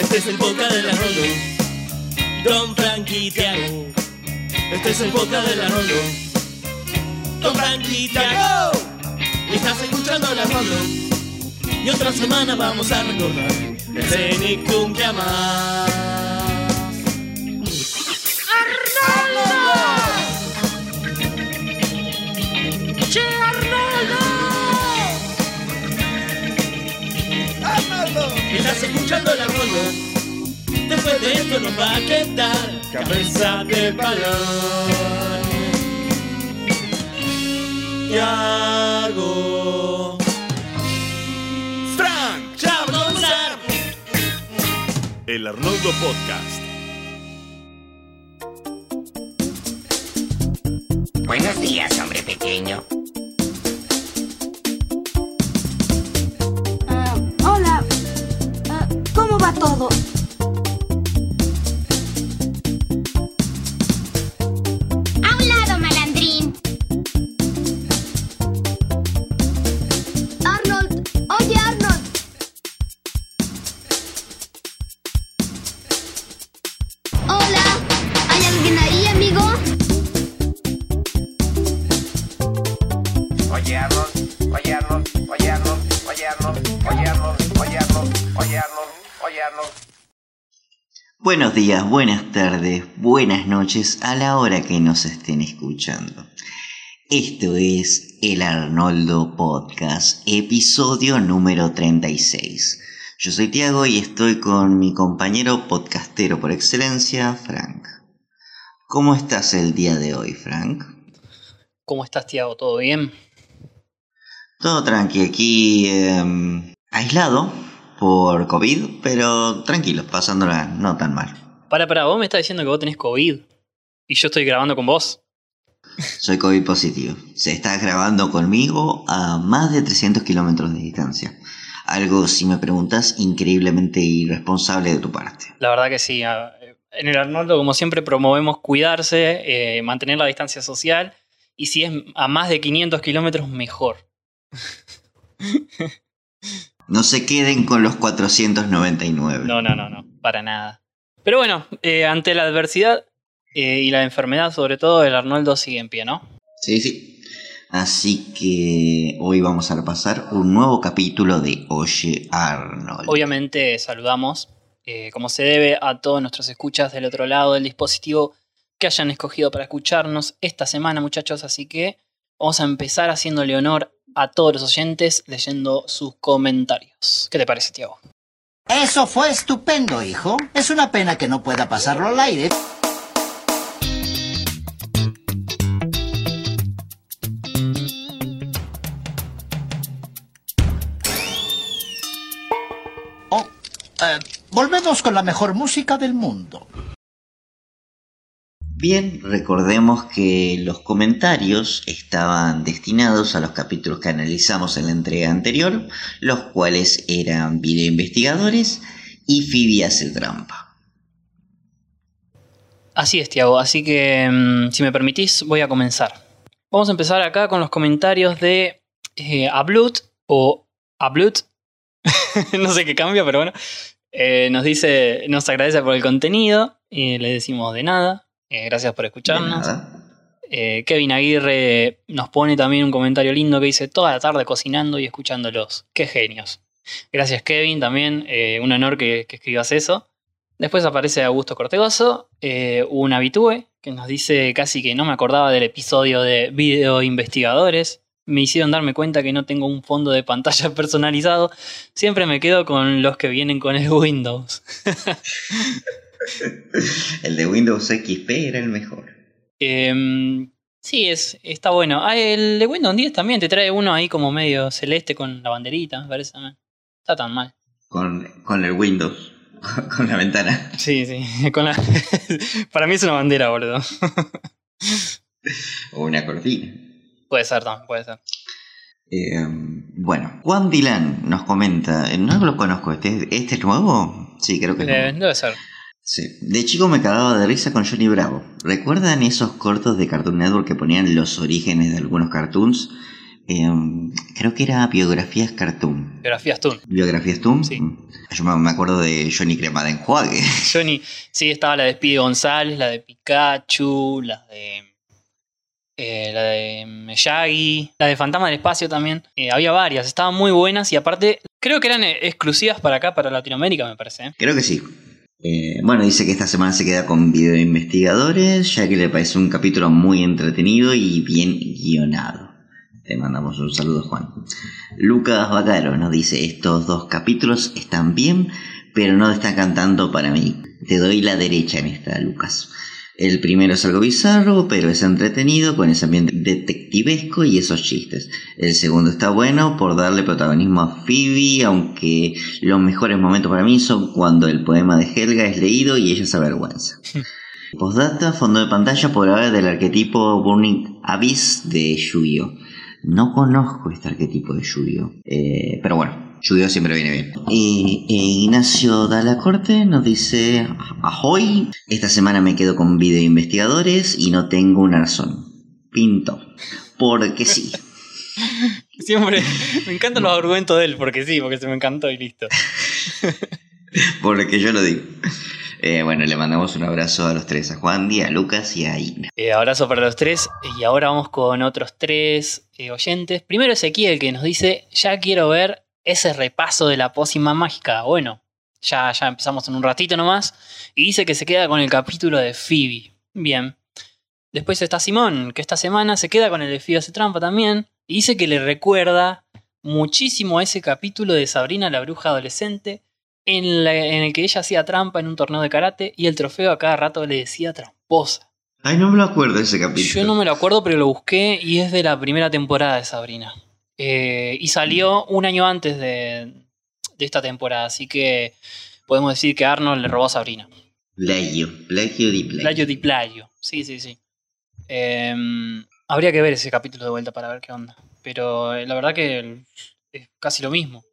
Este es el boca de la Rolo. Don Frankie Tiago. Este es el boca de la Rolo. Don Tiago. Y estás escuchando la Rolo. Y otra semana vamos a recordar el Cenicum que amás. Estás escuchando la Rolo. Después de esto nos va a quedar cabeza de balón. Tiago. Frank, Chablonzar. el Arnoldo Podcast. Buenos días, hombre pequeño. Buenos días, buenas tardes, buenas noches a la hora que nos estén escuchando. Esto es el Arnoldo Podcast, episodio número 36. Yo soy Tiago y estoy con mi compañero podcastero por excelencia, Frank. ¿Cómo estás el día de hoy, Frank? ¿Cómo estás, Tiago? ¿Todo bien? Todo tranqui, aquí em, aislado por COVID, pero tranquilo, pasándola no tan mal. Para, para, vos me estás diciendo que vos tenés COVID y yo estoy grabando con vos. Soy COVID positivo. Se está grabando conmigo a más de 300 kilómetros de distancia. Algo, si me preguntas, increíblemente irresponsable de tu parte. La verdad que sí. En el Arnoldo, como siempre, promovemos cuidarse, eh, mantener la distancia social y si es a más de 500 kilómetros, mejor. No se queden con los 499. No, no, no, no, para nada. Pero bueno, eh, ante la adversidad eh, y la enfermedad, sobre todo, el Arnoldo sigue en pie, ¿no? Sí, sí. Así que hoy vamos a repasar un nuevo capítulo de Oye Arnold. Obviamente saludamos, eh, como se debe, a todos nuestros escuchas del otro lado del dispositivo que hayan escogido para escucharnos esta semana, muchachos. Así que vamos a empezar haciéndole honor a todos los oyentes leyendo sus comentarios. ¿Qué te parece, Tiago? Eso fue estupendo, hijo. Es una pena que no pueda pasarlo al aire. Oh, eh, volvemos con la mejor música del mundo. Bien, recordemos que los comentarios estaban destinados a los capítulos que analizamos en la entrega anterior, los cuales eran Video Investigadores y Phoebe hace trampa. Así es, Tiago. Así que, mm, si me permitís, voy a comenzar. Vamos a empezar acá con los comentarios de eh, Ablut o Ablut. no sé qué cambia, pero bueno. Eh, nos dice, nos agradece por el contenido. Le decimos de nada. Eh, gracias por escucharnos. Eh, Kevin Aguirre nos pone también un comentario lindo que dice toda la tarde cocinando y escuchándolos. Qué genios. Gracias Kevin también. eh, un honor que, que escribas eso. Después aparece Augusto Cortegoso, un habitúe, que nos dice casi que no me acordaba del episodio de Video Investigadores. Me hicieron darme cuenta que no tengo un fondo de pantalla personalizado. Siempre me quedo con los que vienen con el Windows. El de Windows XP era el mejor. Em, sí, es, está bueno. Ah, el de Windows 10 también te trae uno ahí como medio celeste con la banderita, me parece. Está tan mal. Con, con el Windows. Con la ventana. Sí, sí. Con la... Para mí es una bandera, boludo. O una cortina. puede ser también, puede ser. Eh, bueno, Juan Dylan nos comenta. eh, No lo conozco. ¿Este, este es nuevo? Sí, creo que es Eh, nuevo. debe ser. Sí. De chico me cagaba de risa con Johnny Bravo. ¿Recuerdan esos cortos de Cartoon Network que ponían los orígenes de algunos cartoons? Em, creo que era Biografías Cartoon. Biografías Toon. ¿Biografías Toon? Sí. Mm. Yo me acuerdo de Johnny Crema de Enjuague. Johnny, sí, estaba la de Speedy González, la de Pikachu, la de. eh, la de Miyagi, la de Fantasma del Espacio también. Eh, había varias, estaban muy buenas y aparte, creo que eran eh, exclusivas para acá, para Latinoamérica, me parece. Creo que sí. Eh, bueno, dice que esta semana se queda con video de investigadores, ya que le parece un capítulo muy entretenido y bien guionado. Te mandamos un saludo, Juan. Lucas Bacaro nos dice, estos dos capítulos están bien, pero no están cantando para mí. Te doy la derecha en esta, Lucas. El primero es algo bizarro, pero es entretenido con ese ambiente detectivesco y esos chistes. El segundo está bueno por darle protagonismo a Phoebe, aunque los mejores momentos para mí son cuando el poema de Helga es leído y ella se avergüenza. Postdata, fondo de pantalla por hablar del arquetipo Burning Abyss de Yu-Gi-Oh! No conozco este arquetipo de Yu-Gi-Oh! Eh, pero bueno, Yu-Gi-Oh! siempre viene bien. Y eh, Ignacio Dalacorte nos dice, ahoy, esta semana me quedo con video investigadores y no tengo una razón. Pinto. Porque sí. Siempre me encantan los argumentos de él, porque sí, porque se me encantó y listo. Porque yo lo digo. Eh, bueno, le mandamos un abrazo a los tres, a Juan, a Lucas y a Ina. Eh, abrazo para los tres. Y ahora vamos con otros tres eh, oyentes. Primero Ezequiel que nos dice, ya quiero ver ese repaso de la pócima mágica. Bueno, ya, ya empezamos en un ratito nomás. Y dice que se queda con el capítulo de Phoebe. Bien. Después está Simón, que esta semana se queda con el de Phoebe hace trampa también. Y dice que le recuerda muchísimo a ese capítulo de Sabrina la bruja adolescente. En, la- en el que ella hacía trampa en un torneo de karate y el trofeo a cada rato le decía tramposa. Ay, no me lo acuerdo de ese capítulo. Yo no me lo acuerdo, pero lo busqué y es de la primera temporada de Sabrina. Eh, y salió un año antes de, de esta temporada, así que podemos decir que Arnold le robó a Sabrina. Plagio, plagio di plagio. Plagio di plagio. Sí, sí, sí. Eh, habría que ver ese capítulo de vuelta para ver qué onda. Pero eh, la verdad que es casi lo mismo.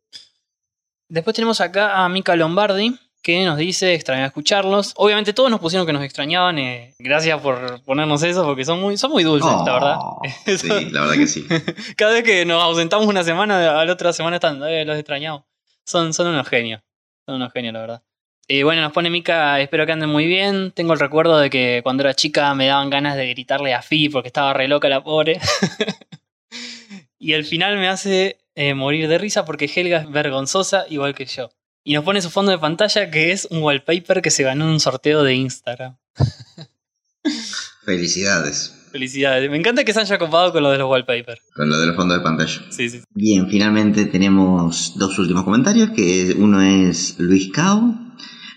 Después tenemos acá a Mika Lombardi, que nos dice extrañar escucharlos. Obviamente todos nos pusieron que nos extrañaban. eh, gracias por ponernos eso, porque son muy, son muy dulces, la verdad. Oh, Sí, la verdad que sí. Cada vez que nos ausentamos una semana, a la otra semana están, eh, los extrañamos. Son, son unos genios. Son unos genios, la verdad. Y bueno, nos pone Mika, espero que anden muy bien. Tengo el recuerdo de que cuando era chica me daban ganas de gritarle a Fi porque estaba re loca la pobre. y el final me hace eh, morir de risa porque Helga es vergonzosa igual que yo. Y nos pone su fondo de pantalla que es un wallpaper que se ganó en un sorteo de Instagram. Felicidades Felicidades. Me encanta que se haya copado con lo de los wallpapers. con lo de los fondos de pantalla. Sí, sí. Bien, finalmente tenemos dos últimos comentarios, que uno es Luis Cao.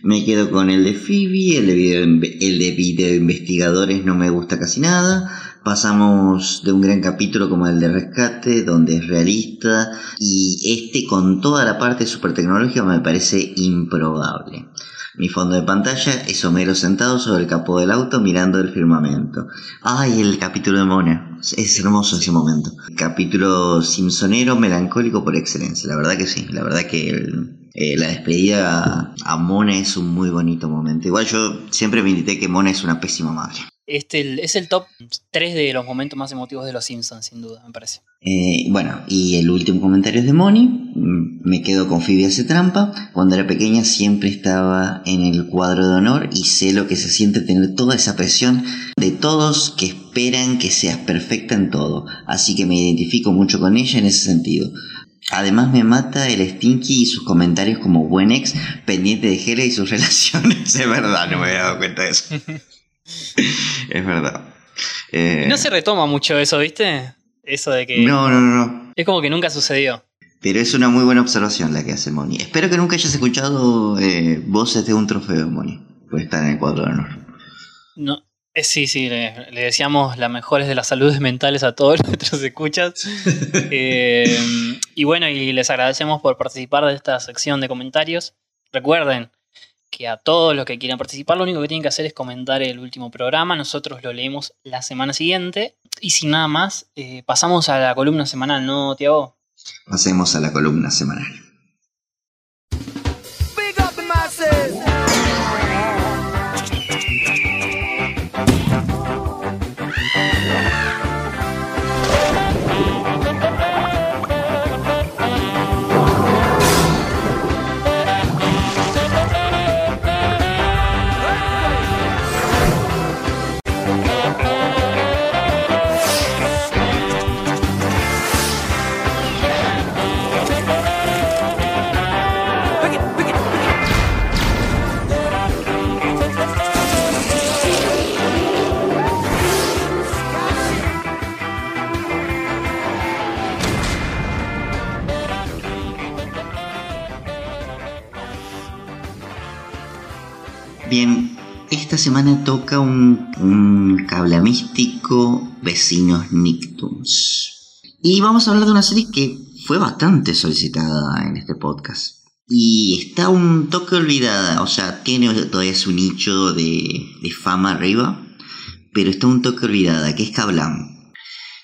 Me quedo con el de Phoebe, el de, video, el de video investigadores no me gusta casi nada. Pasamos de un gran capítulo como el de Rescate, donde es realista, y este con toda la parte super tecnológica me parece improbable. Mi fondo de pantalla es Homero sentado sobre el capó del auto mirando el firmamento. Ay, el capítulo de Mona. Es hermoso ese momento. Capítulo simpsonero, melancólico por excelencia. La verdad que sí. La verdad que el- eh, la despedida a, Mona es un muy bonito momento. Igual yo siempre me indité que Mona es una pésima madre. Este el- es el top 3 de los momentos más emotivos de los Simpsons, sin duda, me parece. Eh, bueno, y el último comentario es de Moni. Me quedo con Phoebe hace trampa. Cuando era pequeña siempre estaba en el cuadro de honor y sé lo que se siente tener toda esa presión de todos que esperan que seas perfecta en todo. Así que me identifico mucho con ella en ese sentido. Además me mata el Stinky y sus comentarios como buen ex pendiente de Hela y sus relaciones. Es verdad, no me había dado cuenta de eso. es verdad. Eh, No se retoma mucho eso, ¿viste? Eso de que no, no, no, no. es como que nunca sucedió. Pero es una muy buena observación la que hace Moni. Espero que nunca hayas escuchado eh, voces de un trofeo, Moni. Pues está en el cuadro de honor. No, eh, sí, sí, le, le deseamos las mejores de las saludes mentales a todos nuestros escuchas. Y bueno, y les agradecemos por participar de esta sección de comentarios. Recuerden que a todos los que quieran participar, lo único que tienen que hacer es comentar el último programa. Nosotros lo leemos la semana siguiente. Y sin nada más, eh, pasamos a la columna semanal, ¿no, Tiago? Pasemos a la columna semanal. Bien, esta semana toca un, un cablamístico Vecinos Nicktoons. Y vamos a hablar de una serie que fue bastante solicitada en este podcast. Y está un toque olvidada, o sea, tiene todavía su nicho de, fama arriba, pero está un toque olvidada, que es Kablam.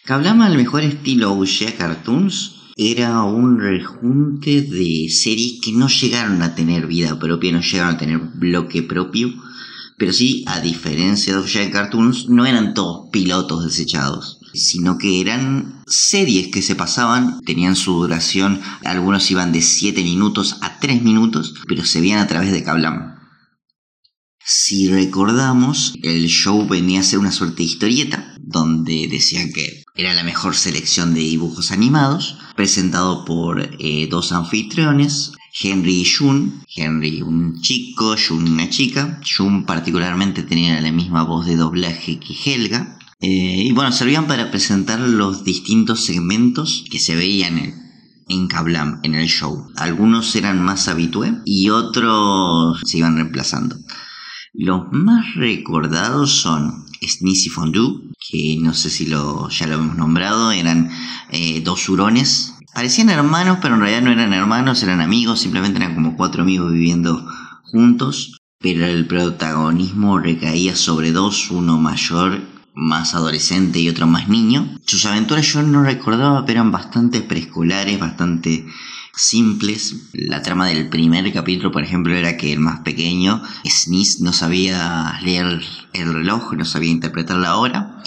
Kablam al mejor estilo OG Cartoons era un rejunte de series que no llegaron a tener vida propia, no llegaron a tener bloque propio, pero sí, a diferencia de OG Cartoons, no eran todos pilotos desechados, sino que eran series que se pasaban, tenían su duración, algunos iban de 7 minutos a 3 minutos, pero se veían a través de Kablam. Si recordamos, el show venía a ser una suerte de historieta, donde decían que era la mejor selección de dibujos animados, presentado por eh, dos anfitriones, Henry y Jun. Henry un chico, Jun una chica. Jun particularmente tenía la misma voz de doblaje que Helga. Eh, y bueno, servían para presentar los distintos segmentos que se veían en, en Kablam, en el show. Algunos eran más habitué y otros se iban reemplazando. Los más recordados son Sneezy Fondue, que no sé si lo, ya lo hemos nombrado, eran eh, dos hurones. Parecían hermanos, pero en realidad no eran hermanos, eran amigos, simplemente eran como cuatro amigos viviendo juntos. Pero el protagonismo recaía sobre dos, uno mayor, más adolescente y otro más niño. Sus aventuras yo no recordaba, pero eran bastante preescolares, bastante simples. La trama del primer capítulo, por ejemplo, era que el más pequeño, Sneeze, no sabía leer el reloj, no sabía interpretar la hora.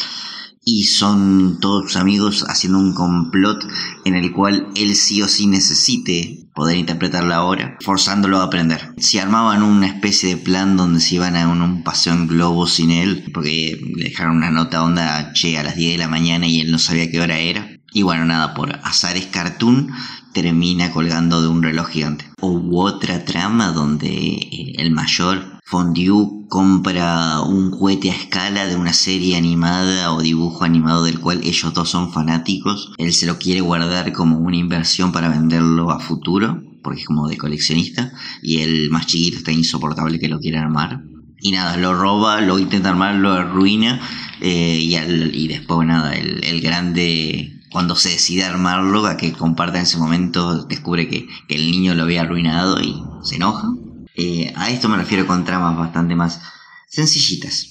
Y son todos sus amigos haciendo un complot en el cual él sí o sí necesite poder interpretar la hora, forzándolo a aprender. Se armaban una especie de plan donde se iban a un, un paseo en globo sin él, porque le dejaron una nota onda, che, a las 10 de la mañana y él no sabía qué hora era. Y bueno, nada, por azares cartoon termina colgando de un reloj gigante. Hubo otra trama donde eh, el mayor Fondue compra un juguete a escala de una serie animada o dibujo animado del cual ellos dos son fanáticos. Él se lo quiere guardar como una inversión para venderlo a futuro, porque es como de coleccionista, y el más chiquito está insoportable que lo quiere armar. Y nada, lo roba, lo intenta armar, lo arruina, eh, y, al- y después nada, el grande cuando se decide armarlo, a que comparta en ese momento, descubre que, el niño lo había arruinado y se enoja. Eh, a esto me refiero con tramas bastante más sencillitas.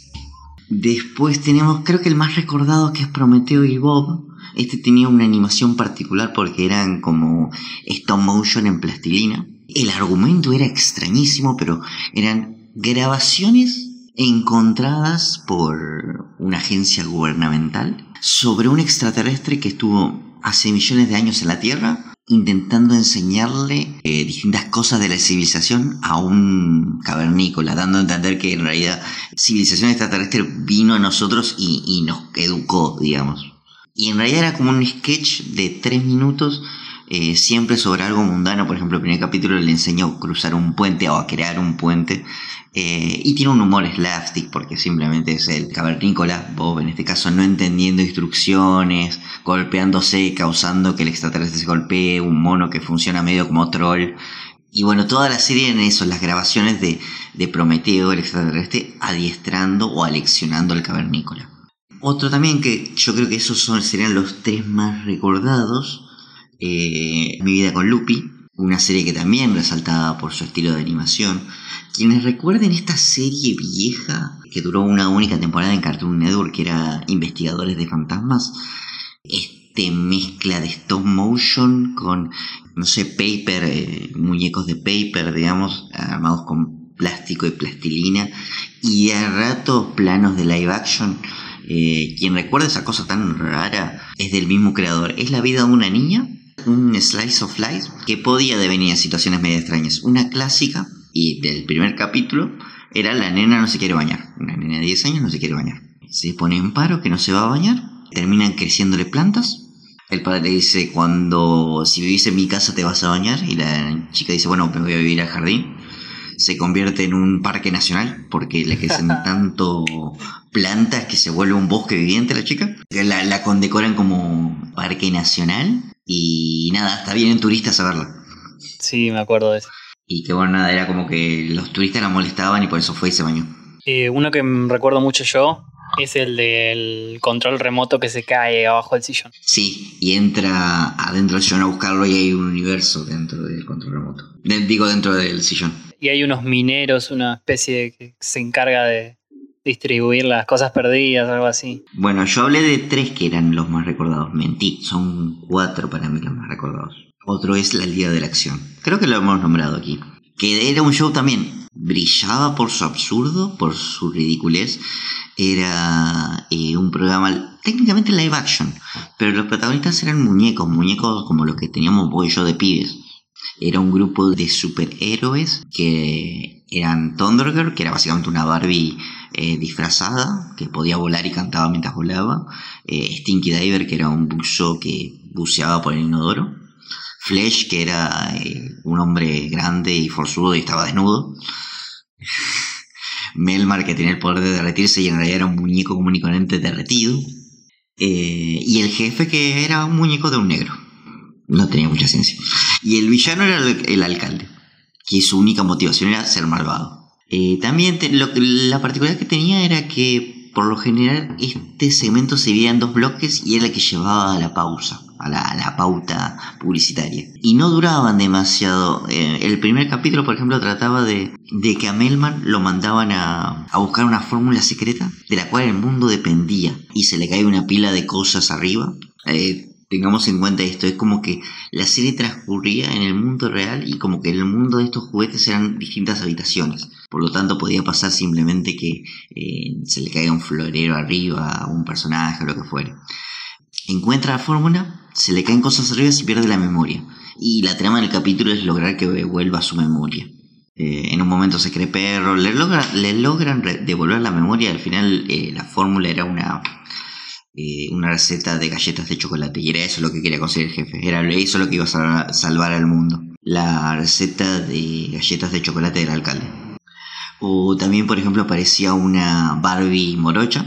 Después tenemos, creo que el más recordado que es Prometeo y Bob. Este tenía una animación particular porque eran como stop motion en plastilina. El argumento era extrañísimo, pero eran grabaciones encontradas por una agencia gubernamental sobre un extraterrestre que estuvo hace millones de años en la Tierra intentando enseñarle eh, distintas cosas de la civilización a un cavernícola, dando a entender que en realidad civilización extraterrestre vino a nosotros y, y nos educó, digamos. Y en realidad era como un sketch de tres minutos, eh, siempre sobre algo mundano. Por ejemplo, el primer capítulo le enseñó a cruzar un puente o a crear un puente. Eh, y tiene un humor slapstick porque simplemente es el cavernícola, Bob en este caso, no entendiendo instrucciones, golpeándose, causando que el extraterrestre se golpee, un mono que funciona medio como troll. Y bueno, toda la serie en eso, las grabaciones de, de Prometeo, el extraterrestre, adiestrando o aleccionando al cavernícola. Otro también que yo creo que esos serían los tres más recordados. Eh, Mi vida con Lupi, una serie que también resaltaba por su estilo de animación. Quienes recuerden esta serie vieja que duró una única temporada en Cartoon Network, que era Investigadores de Fantasmas, este mezcla de stop motion con, no sé, paper, eh, muñecos de paper, digamos, armados con plástico y plastilina, y a ratos planos de live action. Eh, quien recuerda esa cosa tan rara es del mismo creador. Es la vida de una niña, un slice of life, que podía devenir en situaciones medio extrañas. Una clásica, y del primer capítulo, era la nena no se quiere bañar. Una nena de 10 años no se quiere bañar. Se pone en paro que no se va a bañar. Terminan creciéndole plantas. El padre le dice, cuando, si vivís en mi casa te vas a bañar. Y la chica dice, bueno, me voy a vivir al jardín. Se convierte en un parque nacional porque le crecen tanto plantas que se vuelve un bosque viviente la chica. La, la condecoran como parque nacional. Y nada, está bien en turistas a verla. Sí, me acuerdo de eso. Y que bueno, nada, era como que los turistas la molestaban y por eso fue y se bañó. Eh, uno que recuerdo mucho yo es el del control remoto que se cae abajo del sillón. Sí, y entra adentro del sillón a buscarlo y hay un universo dentro del control remoto. De- digo, dentro del sillón. Y hay unos mineros, una especie que se encarga de distribuir las cosas perdidas, algo así. Bueno, yo hablé de tres que eran los más recordados. Mentí, son cuatro para mí los más recordados. Otro es La Liga de la Acción. Creo que lo hemos nombrado aquí. Que era un show también. Brillaba por su absurdo, por su ridiculez. Era eh, un programa técnicamente live action. Pero los protagonistas eran muñecos, muñecos como los que teníamos vos y yo de pibes. Era un grupo de superhéroes que eran Thundergirl, que era básicamente una Barbie eh, disfrazada, que podía volar y cantaba mientras volaba. Eh, Stinky Diver, que era un buzo que buceaba por el inodoro. Flash, que era eh, un hombre grande y forzudo y estaba desnudo. Melmar, que tenía el poder de derretirse y en realidad era un muñeco corriente derretido. Y el jefe, que era un muñeco de un negro. No tenía mucha ciencia. Y el villano era el, alcalde, que su única motivación era ser malvado. Eh, también lo- la particularidad que tenía era que por lo general este segmento se dividía en dos bloques y era el que llevaba a la pausa, a la, a la pauta publicitaria. Y no duraban demasiado. Eh, el primer capítulo, por ejemplo, trataba de, de que a Melman lo mandaban a, a buscar una fórmula secreta de la cual el mundo dependía y se le cae una pila de cosas arriba. Eh, tengamos en cuenta esto, es como que la serie transcurría en el mundo real y como que en el mundo de estos juguetes eran distintas habitaciones. Por lo tanto, podía pasar simplemente que eh, se le caiga un florero arriba a un personaje o lo que fuera. Encuentra la fórmula, se le caen cosas arriba y pierde la memoria. Y la trama del capítulo es lograr que vuelva a su memoria. Eh, en un momento se cree perro, le, logra- le logran devolver la memoria. Al final, eh, la fórmula era una, eh, una receta de galletas de chocolate. Y era eso lo que quería conseguir el jefe. Era eso lo que iba a sal- salvar al mundo. La receta de galletas de chocolate del alcalde. O también, por ejemplo, aparecía una Barbie morocha,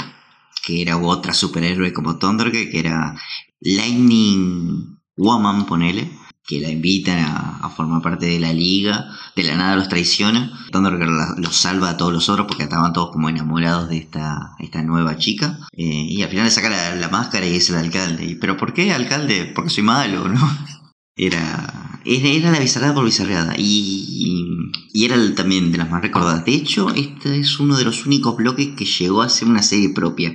que era otra superhéroe como Thundergirl, que era Lightning Woman, ponele, que la invitan a, formar parte de la liga, de la nada los traiciona, Thundergirl los salva a todos los otros porque estaban todos como enamorados de esta, esta nueva chica, eh, y al final le saca la, máscara y es el alcalde. ¿Pero por qué alcalde? Porque soy malo, ¿no? Era, era, la bizarrada por bizarreada y, y era el- también de las más recordadas. De hecho, este es uno de los únicos bloques que llegó a ser una serie propia.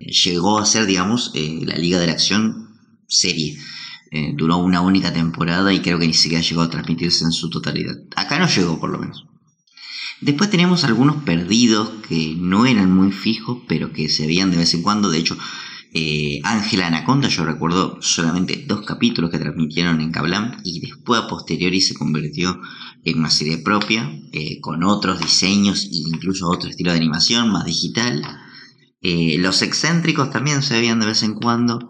Llegó a ser, digamos, eh, la Liga de la Acción serie. Eh, duró una única temporada y creo que ni siquiera llegó a transmitirse en su totalidad. Acá no llegó, por lo menos. Después teníamos algunos perdidos que no eran muy fijos, pero que se veían de vez en cuando. De hecho, eh, Ángela Anaconda, yo recuerdo solamente dos capítulos que transmitieron en Kablam y después a posteriori se convirtió en una serie propia, eh, con otros diseños e incluso otro estilo de animación más digital. Eh, los excéntricos también se veían de vez en cuando.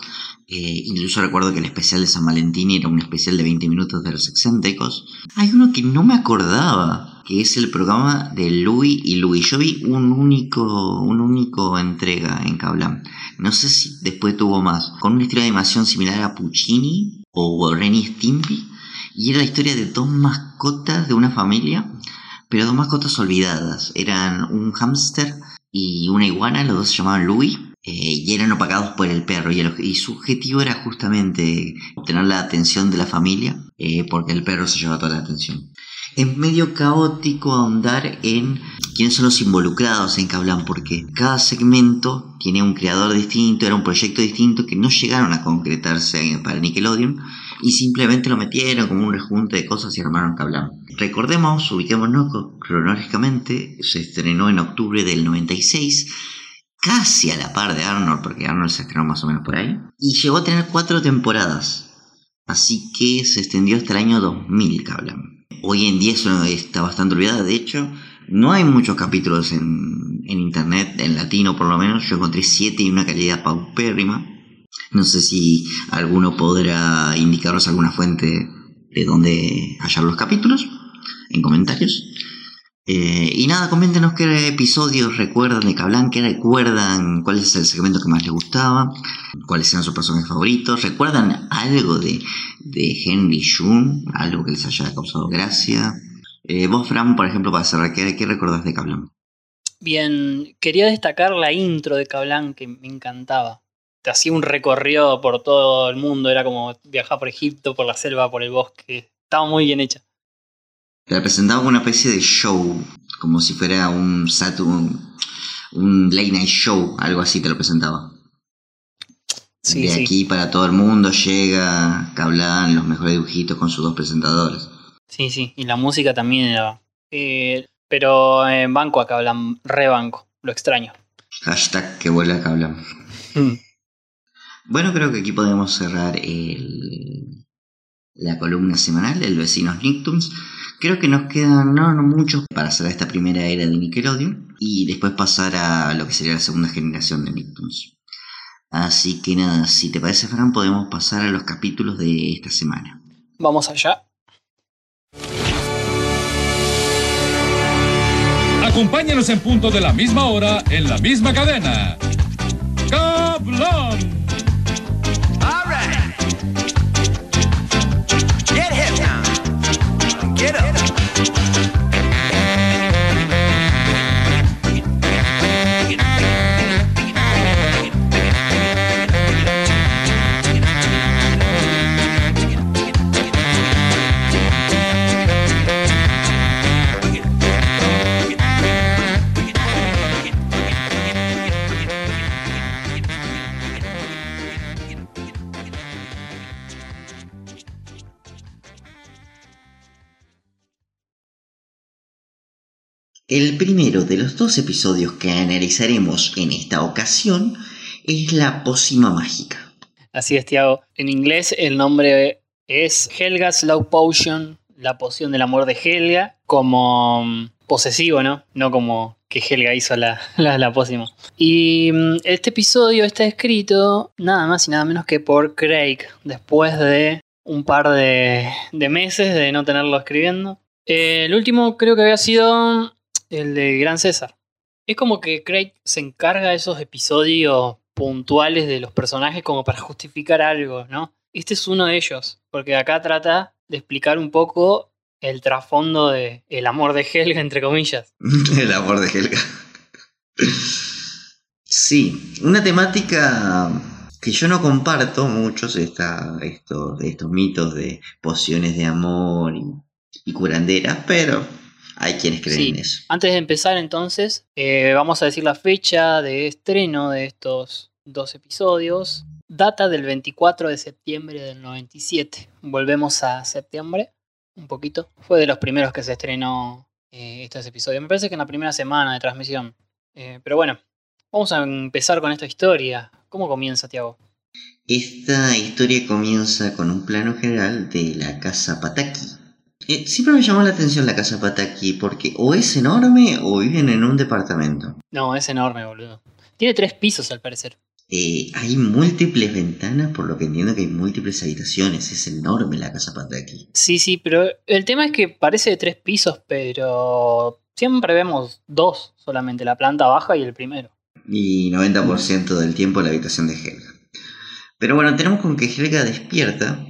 Eh, incluso recuerdo que el especial de San Valentín era un especial de 20 minutos de los excéntricos. Hay uno que no me acordaba, que es el programa de Louis y Louis. Yo vi un único, un único entrega en Kablam. No sé si después tuvo más. Con un estilo de animación similar a Puccini o Ren y Stimpy. Y era la historia de dos mascotas de una familia, pero dos mascotas olvidadas. Eran un hámster y una iguana, los dos se llamaban Louis. eh, y eran opagados por el perro y, el- su objetivo era justamente obtener la atención de la familia eh, porque el perro se lleva toda la atención es medio caótico ahondar en quiénes son los involucrados en Kablam, porque cada segmento tiene un creador distinto, era un proyecto distinto que no llegaron a concretarse para Nickelodeon y simplemente lo metieron como un rejunte de cosas y armaron Kablam. Recordemos, ubiquémonos cronológicamente, se estrenó en octubre del 96, casi a la par de Arnold, porque Arnold se estrenó más o menos por ahí, y llegó a tener cuatro temporadas. Así que se extendió hasta el año 2000 Kablam. Hoy en día eso está bastante olvidada. De hecho, no hay muchos capítulos en, en internet, en latino por lo menos. Yo encontré siete y una calidad paupérrima. No sé si alguno podrá indicarnos alguna fuente de dónde hallar los capítulos en comentarios. Eh, y nada, coméntenos qué episodios recuerdan de Kablam, qué recuerdan, cuál es el segmento que más les gustaba, cuáles eran sus personajes favoritos, recuerdan algo de, Henry June, algo que les haya causado gracia. Eh, vos, Fran, por ejemplo, para cerrar, ¿qué, qué recordás de Kablan? Bien, quería destacar la intro de Kablan que me encantaba. Te hacía un recorrido por todo el mundo, era como viajar por Egipto, por la selva, por el bosque. Estaba muy bien hecha. Te la presentaba como una especie de show, como si fuera un Saturn, un late night show, algo así te lo presentaba. Sí, de sí. aquí para todo el mundo llega Kablan, los mejores dibujitos con sus dos presentadores. Sí, sí. Y la música también era. eh, pero en banco acá hablan re banco. Lo extraño. Hashtag que vuelva Kablan. Bueno, creo que aquí podemos cerrar el- la columna semanal, el Vecinos Nicktoons. Creo que nos quedan no, no muchos para cerrar esta primera era de Nickelodeon y después pasar a lo que sería la segunda generación de Nicktoons. Así que nada, si te parece, Fran, podemos pasar a los capítulos de esta semana. Vamos allá. Acompáñanos en punto de la misma hora en la misma cadena. ¡Cablón! El primero de los dos episodios que analizaremos en esta ocasión es la pócima mágica. Así es, Tiago. En inglés el nombre es Helga's Love Potion, la poción del amor de Helga, como mm, posesivo, ¿no? No como que Helga hizo la, la, pócima. Y mm, este episodio está escrito nada más y nada menos que por Craig, después de un par de, de meses de no tenerlo escribiendo. Eh, el último creo que había sido el de Gran César. Es como que Craig se encarga de esos episodios puntuales de los personajes como para justificar algo, ¿no? Este es uno de ellos, porque acá trata de explicar un poco el trasfondo de el amor de Helga, entre comillas. El amor de Helga. Sí, una temática que yo no comparto muchos esta, esto, de estos mitos de pociones de amor y curanderas, pero hay quienes creen Sí. en eso. Antes de empezar entonces, eh, vamos a decir la fecha de estreno de estos dos episodios. Data del 24 de septiembre del 97. Volvemos a septiembre un poquito. Fue de los primeros que se estrenó eh, estos episodios. Me parece que en la primera semana de transmisión. Eh, pero bueno, vamos a empezar con esta historia. ¿Cómo comienza, Tiago? Esta historia comienza con un plano general de la casa Pataki. Eh, siempre me llamó la atención la casa Pataki porque o es enorme o viven en un departamento. No, es enorme, boludo. Tiene tres pisos al parecer. Eh, hay múltiples ventanas, por lo que entiendo que hay múltiples habitaciones. Es enorme la casa Pataki. Sí, sí, pero el tema es que parece de tres pisos, pero siempre vemos dos solamente, la planta baja y el primero. Y 90% del tiempo la habitación de Helga. Pero bueno, tenemos con que Helga despierta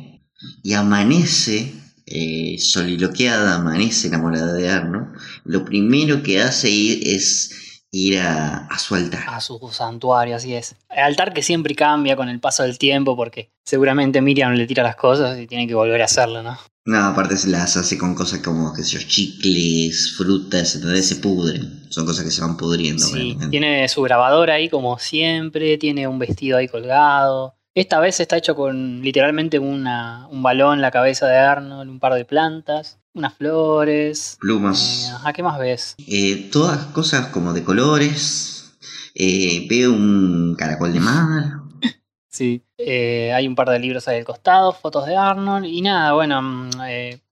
y amanece eh, soliloqueada, amanece enamorada de Arno. Lo primero que hace ir es ir a, a su altar. A su santuario, así es. El altar que siempre cambia con el paso del tiempo porque seguramente Miriam le tira las cosas y tiene que volver a hacerlo, ¿no? No, aparte se las hace con cosas como, qué sé yo, chicles, frutas, entonces se pudren. Son cosas que se van pudriendo. Sí, tiene su grabadora ahí como siempre, tiene un vestido ahí colgado. Esta vez está hecho con literalmente una, un balón en la cabeza de Arnold, un par de plantas, unas flores. Plumas. Eh, ¿A qué más ves? Eh, todas cosas como de colores. Eh, veo un caracol de mar. Sí. Hay un par de libros ahí al costado, fotos de Arnold y nada, bueno, mm,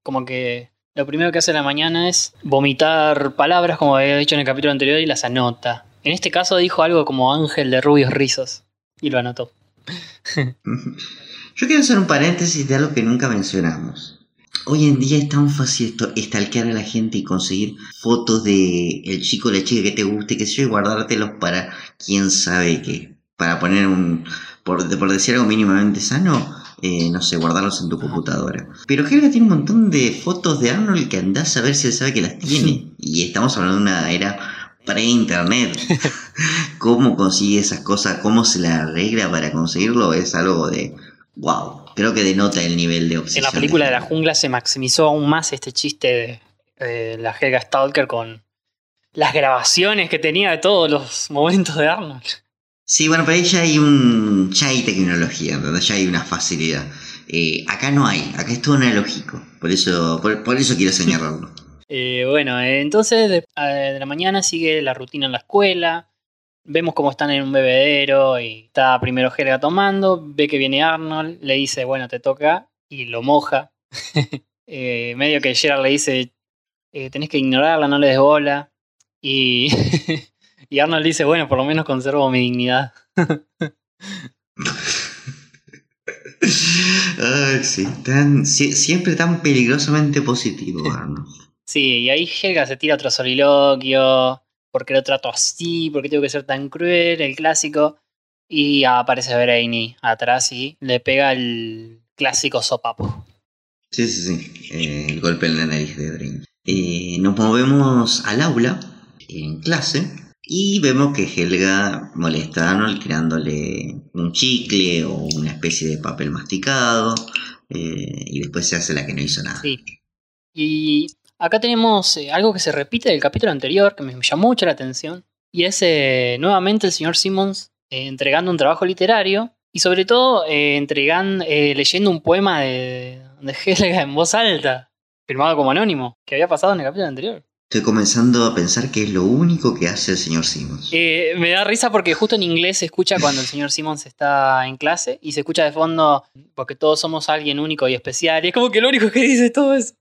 como que lo primero que hace en la mañana es vomitar palabras, como había dicho en el capítulo anterior, y las anota. En este caso dijo algo como ángel de rubios rizos y lo anotó. Yo quiero hacer un paréntesis de algo que nunca mencionamos. Hoy en día es tan fácil esto, estalquear a la gente y conseguir fotos de el chico o la chica que te guste, que sé yo, y guardártelos para quién sabe qué. Para poner un, por, por decir algo mínimamente sano, eh, no sé, guardarlos en tu computadora. Pero Helga tiene un montón de fotos de Arnold que andás a ver si él sabe que las tiene. Y estamos hablando de una era pre-internet. ¿Cómo consigue esas cosas? ¿Cómo se la arregla para conseguirlo? Es algo de... ¡Wow! Creo que denota el nivel de En obsesión. la película de la jungla se maximizó aún más este chiste de, la Helga Stalker con las grabaciones que tenía de todos los momentos de Arnold. Sí, bueno, pero ahí ya hay un. ya hay tecnología, ¿entendés? Ya hay una facilidad. Eh, acá no hay, acá es todo analógico. Por eso, por, por eso quiero señalarlo. Eh, bueno, eh, entonces de, de la mañana sigue la rutina en la escuela. Vemos cómo están en un bebedero y está primero Helga tomando. Ve que viene Arnold, le dice, bueno, te toca y lo moja. Eh, medio que Gerard le dice, eh, tenés que ignorarla, no le des bola. Y, y Arnold dice, bueno, por lo menos conservo mi dignidad. Ay, sí, tan, sie- siempre tan peligrosamente positivo, Arnold. Sí, y ahí Helga se tira otro soliloquio. ¿Por qué lo trato así? ¿Por qué tengo que ser tan cruel? El clásico. Y aparece Brainy atrás y le pega el clásico sopapo. Sí, sí, sí. eh, el golpe en la nariz de Brain. Eh, nos movemos al aula, en clase, y vemos que Helga molesta a Arnold creándole un chicle o una especie de papel masticado. eh, y después se hace la que no hizo nada. Sí. Y acá tenemos eh, algo que se repite del capítulo anterior, que me llamó mucho la atención. Y es eh, nuevamente el señor Simmons eh, entregando un trabajo literario. Y sobre todo eh, entregan, eh, leyendo un poema de, de Helga en voz alta, firmado como anónimo, que había pasado en el capítulo anterior. Estoy comenzando a pensar que es lo único que hace el señor Simmons. Eh, me da risa porque justo en inglés se escucha cuando el señor Simmons está en clase y se escucha de fondo porque todos somos alguien único y especial. Y es como que lo único que dice es todo eso.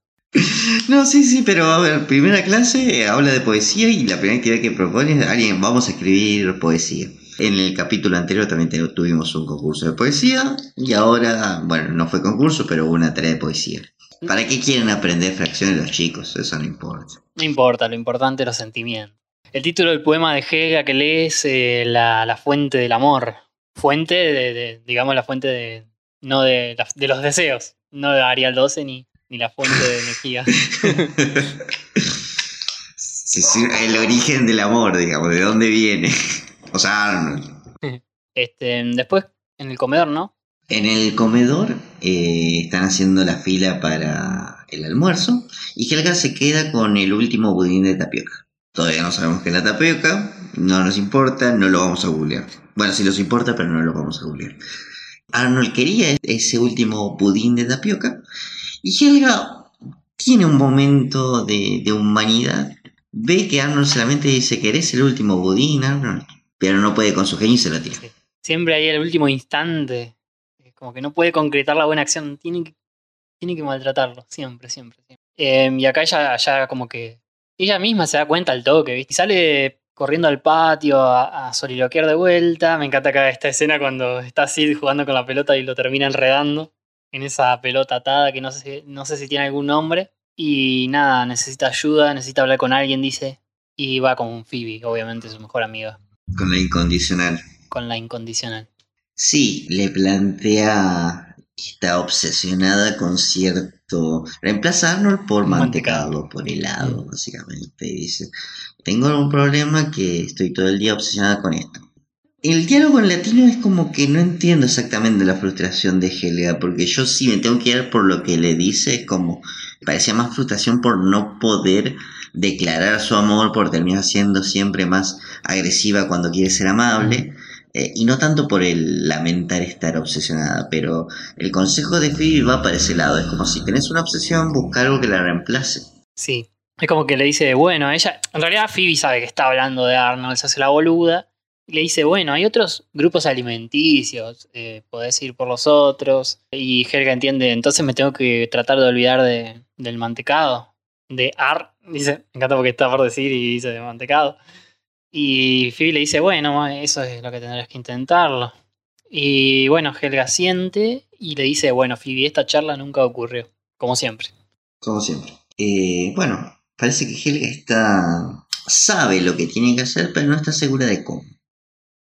No, sí, sí, pero a ver, primera clase habla de poesía y la primera actividad que propone es alguien, vamos a escribir poesía. En el capítulo anterior también tuvimos un concurso de poesía y ahora, bueno, no fue concurso, pero una tarea de poesía. ¿Para qué quieren aprender fracciones los chicos? Eso no importa. No importa, lo importante es los sentimientos. El título del poema de Helga que lees es eh, la, la fuente del amor. Fuente de, digamos, la fuente de. No de los deseos. No de Arial 12 ni, ni la fuente de energía. Sí, sí, el origen del amor, digamos, de dónde viene. O sea, Arnold. Este, después, en el comedor, ¿no? En el comedor eh, están haciendo la fila para el almuerzo y Helga se queda con el último budín de tapioca. Todavía no sabemos qué es la tapioca, no nos importa, no lo vamos a googlear. Bueno, sí nos importa, pero no lo vamos a googlear. Arnold quería ese último budín de tapioca y Helga tiene un momento de, humanidad. Ve que Arnold solamente dice, ¿querés el último budín, Arnold? Pero no puede con su genio y se lo tira. Siempre ahí el último instante. Como que no puede concretar la buena acción. Tiene que, que maltratarlo. Siempre, siempre. Eh, y acá ella ya como que. Ella misma se da cuenta al toque, ¿viste? Y sale corriendo al patio a, a soliloquear de vuelta. Me encanta acá esta escena cuando está Sid jugando con la pelota y lo termina enredando en esa pelota atada que no sé, no sé si tiene algún nombre. Y nada, necesita ayuda, necesita hablar con alguien, dice. Y va con Phoebe, obviamente su mejor amiga, Con la incondicional. con la incondicional. Sí, le plantea que está obsesionada con cierto... Reemplaza a Arnold por Mantecado. por helado, básicamente. Y dice, tengo un problema que estoy todo el día obsesionada con esto. El diálogo en latino es como que no entiendo exactamente la frustración de Helga, porque yo sí me tengo que ir por lo que le dice, es como, parecía más frustración por no poder declarar su amor, por terminar siendo siempre más agresiva cuando quiere ser amable, eh, y no tanto por el lamentar estar obsesionada, pero el consejo de Phoebe va para ese lado, es como si tenés una obsesión, busca algo que la reemplace. Sí. Es como que le dice, bueno, ella. En realidad Phoebe sabe que está hablando de Arnold, se hace la boluda. Le dice, bueno, hay otros grupos alimenticios, eh, podés ir por los otros. Y Helga entiende, entonces me tengo que tratar de olvidar de, del mantecado. De Ar, dice, me encanta porque está por decir y dice de mantecado. Y Phoebe le dice, bueno, eso es lo que tendrás que intentarlo. Y bueno, Helga siente y le dice, bueno, Phoebe, esta charla nunca ocurrió, como siempre. Como siempre. Eh, bueno, parece que Helga está. sabe lo que tiene que hacer, pero no está segura de cómo.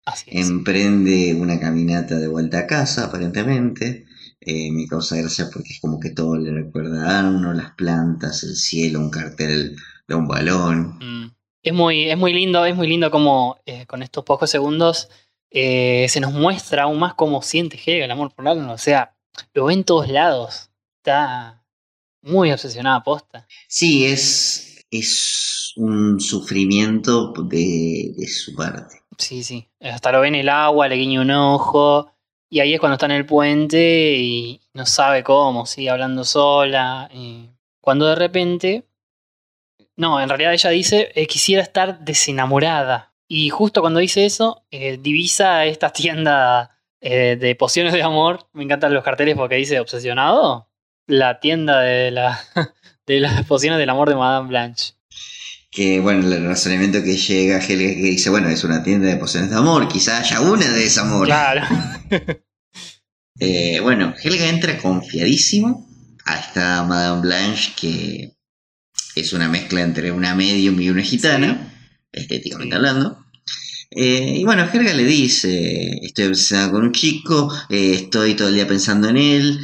Así. Emprende una caminata de vuelta a casa, aparentemente. eh, me causa gracia porque es como que todo le recuerda a Arnold, las plantas, el cielo, un cartel de un balón. Mm. Es muy, es muy lindo, es muy lindo como eh, con estos pocos segundos eh, se nos muestra aún más cómo siente Helga el amor por Arnold. O sea, lo ve en todos lados. Está muy obsesionada posta. Sí, es, es un sufrimiento de, su parte. Sí, sí. Hasta lo ve en el agua, le guiña un ojo. Y ahí es cuando está en el puente y no sabe cómo, sigue hablando sola. cuando de repente. No, en realidad ella dice: eh, quisiera estar desenamorada. Y justo cuando dice eso, eh, divisa esta tienda eh, de pociones de amor. Me encantan los carteles porque dice obsesionado. La tienda de, la, de las pociones del amor de Madame Blanche. Que bueno, el razonamiento que llega Helga que dice, bueno, es una tienda de pociones de amor, quizá haya una de desamor. Claro. Eh, bueno, Helga entra confiadísimo a esta Madame Blanche que es una mezcla entre una medium y una gitana, estéticamente Sí. hablando. Eh, y bueno, Helga le dice, estoy obsesionada con un chico, eh, estoy todo el día pensando en él,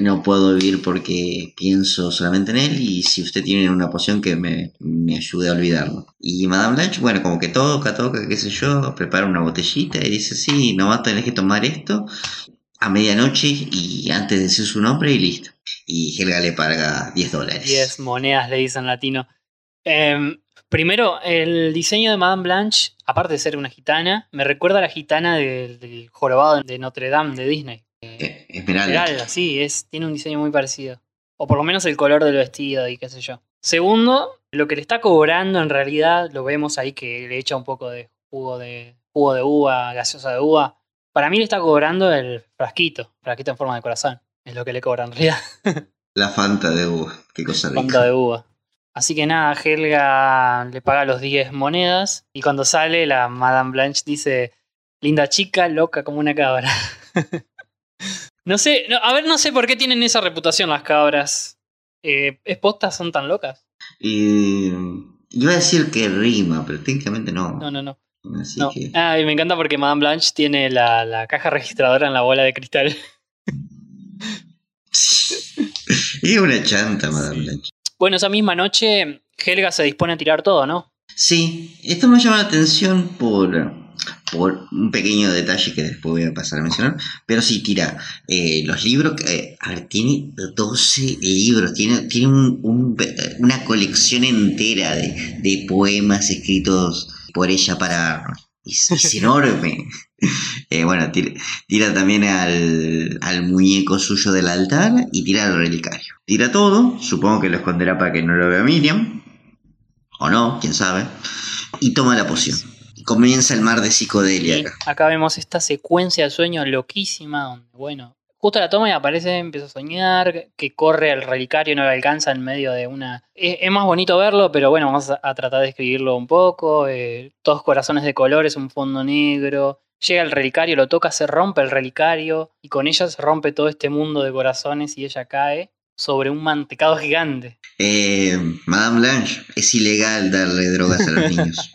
no puedo vivir porque pienso solamente en él y si usted tiene una poción que me, me ayude a olvidarlo. Y Madame Blanche, bueno, como que toca, toca, qué sé yo, prepara una botellita y dice, sí, nomás tenés que tomar esto a medianoche y antes de decir su nombre y listo. Y Helga le paga 10 dólares. 10 monedas le dicen latino. Em, primero, el diseño de Madame Blanche, aparte de ser una gitana, me recuerda a la gitana del, del jorobado de Notre Dame de Disney. Eh, Esmeralda. Esmeralda, sí, es, tiene un diseño muy parecido. O por lo menos el color del vestido y qué sé yo. Segundo, lo que le está cobrando en realidad, lo vemos ahí que le echa un poco de jugo de, jugo de uva, gaseosa de uva. Para mí le está cobrando el frasquito, frasquito en forma de corazón. Es lo que le cobra en realidad. La Fanta de uva. Qué cosa rica. Fanta de uva. Así que nada, Helga le paga los 10 monedas y cuando sale la Madame Blanche dice, linda chica, loca como una cabra. no sé, no, a ver, no sé por qué tienen esa reputación las cabras. Eh, ¿Es postas son tan locas? Y iba a decir que rima, pero técnicamente no. No, no, no. Así no. que Ah, y me encanta porque Madame Blanche tiene la, la caja registradora en la bola de cristal. es una chanta, Madame Blanche. Bueno, esa misma noche Helga se dispone a tirar todo, ¿no? Sí, esto me llama la atención por, por un pequeño detalle que después voy a pasar a mencionar. Pero sí, tira eh, los libros. eh, a ver, tiene 12 libros. Tiene, tiene un- un- una colección entera de, de poemas escritos por ella para. Es, es enorme. Eh, bueno, tira, tira también al, al muñeco suyo del altar y tira al relicario. Tira todo, supongo que lo esconderá para que no lo vea Miriam. O no, quién sabe. Y toma la poción. Y comienza el mar de psicodelia acá. acá vemos esta secuencia de sueño loquísima donde, bueno, justo la toma y aparece, empieza a soñar, que corre al relicario y no le alcanza en medio de una... Es, es más bonito verlo, pero bueno, vamos a, a tratar de escribirlo un poco. eh, todos corazones de colores, un fondo negro. Llega el relicario, lo toca, se rompe el relicario y con ella se rompe todo este mundo de corazones y ella cae sobre un mantecado gigante. Eh, Madame Blanche, es ilegal darle drogas a los niños.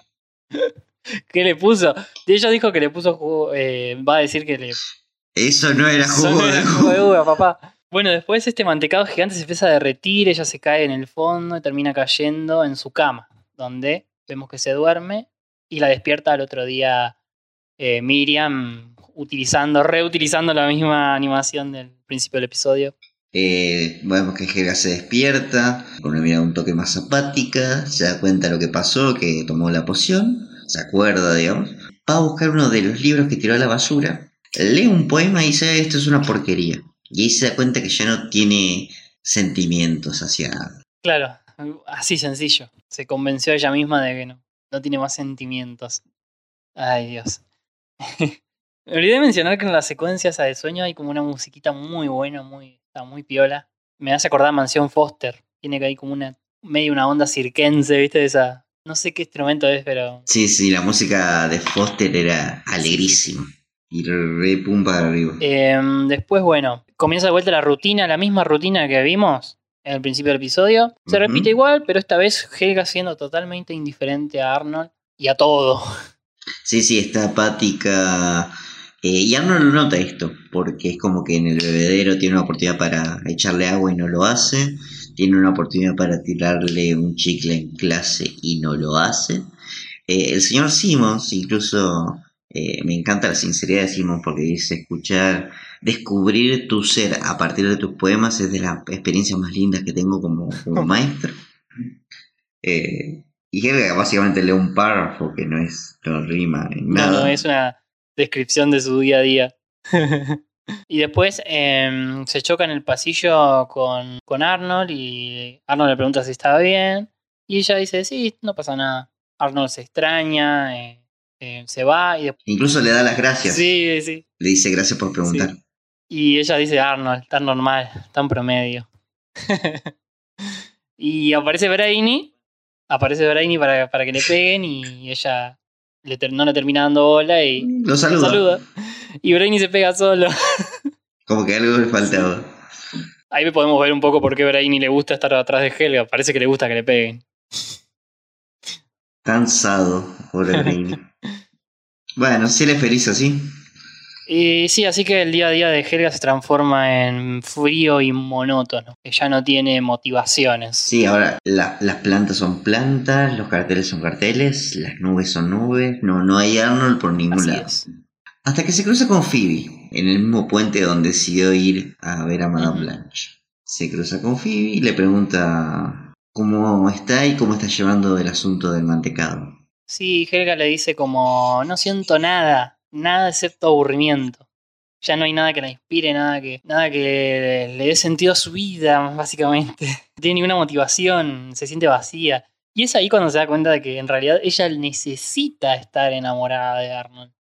¿Qué le puso? Ella dijo que le puso jugo, eh, va a decir que le Eso no era jugo era de jugo de uva, papá. Bueno, después este mantecado gigante se empieza a derretir, ella se cae en el fondo y termina cayendo en su cama, donde vemos que se duerme y la despierta al otro día eh, Miriam utilizando, reutilizando la misma animación del principio del episodio. Eh, vemos que Helga se despierta, con una mirada un toque más apática, se da cuenta de lo que pasó, que tomó la poción, se acuerda, digamos, va a buscar uno de los libros que tiró a la basura, lee un poema y dice, esto es una porquería. Y ahí se da cuenta que ya no tiene sentimientos hacia... Claro, así sencillo. Se convenció ella misma de que no, no tiene más sentimientos. Ay, Dios. Me olvidé de mencionar que en la secuencia esa de sueño hay como una musiquita muy buena, muy, está muy piola. Me hace acordar a Mansión Foster. Tiene que hay como una, medio una onda cirquense, ¿viste? De esa. No sé qué instrumento es, pero. Sí, sí, la música de Foster era alegrísima. Y re pum para arriba. Em, después, bueno, comienza de vuelta la rutina, la misma rutina que vimos en el principio del episodio. Se repite igual, pero esta vez Helga siendo totalmente indiferente a Arnold y a todo. Sí, sí, está apática. Eh, y Arnold lo nota esto, porque es como que en el bebedero tiene una oportunidad para echarle agua y no lo hace, tiene una oportunidad para tirarle un chicle en clase y no lo hace. Eh, el señor Simmons, incluso eh, me encanta la sinceridad de Simmons porque dice escuchar, descubrir tu ser a partir de tus poemas es de las experiencias más lindas que tengo como, como maestro. Eh, y Helga básicamente lee un párrafo que no es, no rima en No, nada. no, es una descripción de su día a día. y después em, se choca en el pasillo con, con Arnold y Arnold le pregunta si estaba bien. Y ella dice, sí, no pasa nada. Arnold se extraña, eh, eh, se va y después... Incluso le da las gracias. Sí, sí. Le dice gracias por preguntar. Y ella dice, Arnold, tan normal, tan promedio. y aparece Brainy, aparece Brainy para, para que le peguen y ella le ter- no le termina dando bola y Lo saluda. Y Brainy se pega solo. Como que algo le faltaba. Ahí podemos ver un poco por qué Brainy le gusta estar atrás de Helga. Parece que le gusta que le peguen. Cansado, pobre Brainy. bueno, si él es feliz así. Y sí, así que el día a día de Helga se transforma en frío y monótono. Que ya no tiene motivaciones. Sí, ahora la- las plantas son plantas, los carteles son carteles, las nubes son nubes. No, no hay Arnold por ningún Así lado. es. Hasta que se cruza con Phoebe, en el mismo puente donde decidió ir a ver a Madame. Blanche. Se cruza con Phoebe y le pregunta cómo está y cómo está llevando el asunto del mantecado. Sí, Helga le dice como, no siento nada, nada excepto aburrimiento. Ya no hay nada que la inspire, nada que, nada que le dé sentido a su vida, básicamente. No tiene ninguna motivación, se siente vacía. Y es ahí cuando se da cuenta de que en realidad ella necesita estar enamorada de Arnold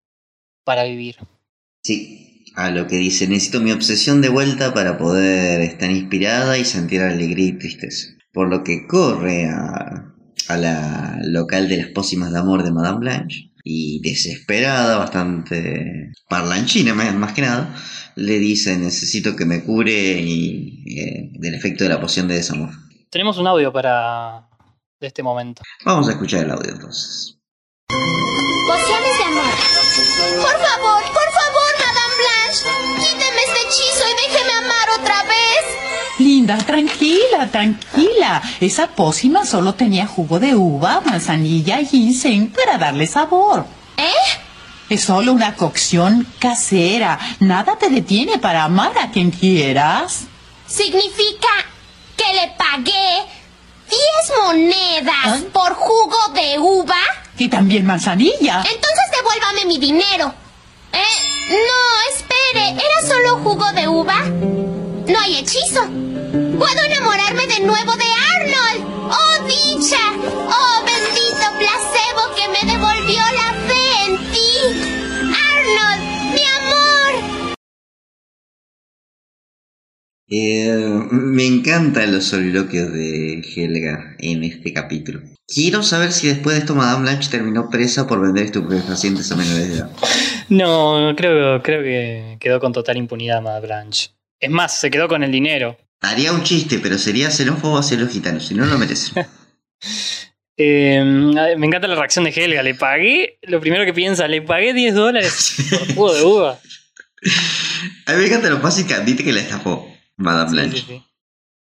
para vivir. Sí, a lo que dice, necesito mi obsesión de vuelta para poder estar inspirada y sentir alegría y tristeza. Por lo que corre a, a la local de las pócimas de amor de Madame Blanche y desesperada, bastante parlanchina más, que nada, le dice necesito que me cure y, eh, del efecto de la poción de desamor. Tenemos un audio para de este momento. Vamos a escuchar el audio entonces. Pociones de amor. Por favor, por favor, Madame Blanche. Quíteme este hechizo y déjeme amar otra vez. Linda, tranquila, tranquila. Esa pócima solo tenía jugo de uva, manzanilla y ginseng para darle sabor. ¿Eh? Es solo una cocción casera. Nada te detiene para amar a quien quieras. Significa que le pagué 10 monedas ¿Ah? por jugo de uva. Y también manzanilla. Entonces devuélvame mi dinero. ¿Eh? No, espere. ¿Era solo jugo de uva? No hay hechizo. Puedo enamorarme de nuevo de Arnold. ¡Oh, dicha! ¡Oh, bendito placebo que me devolvió la fe en ti! ¡Arnold, mi amor! Eh, me encantan los soliloquios de Helga en este capítulo. Quiero saber si después de esto Madame Blanche terminó presa por vender estupefacientes a menores de edad. No, creo, creo que quedó con total impunidad Madame Blanche. Es más, se quedó con el dinero. Haría un chiste, pero sería xenófobo hacia los gitanos, si no lo merecen. Eh, me encanta la reacción de Helga. Le pagué, lo primero que piensa, le pagué 10 dólares por jugo de uva. A mí me encanta lo fácil que admite que la estafó Madame Blanche. sí, sí.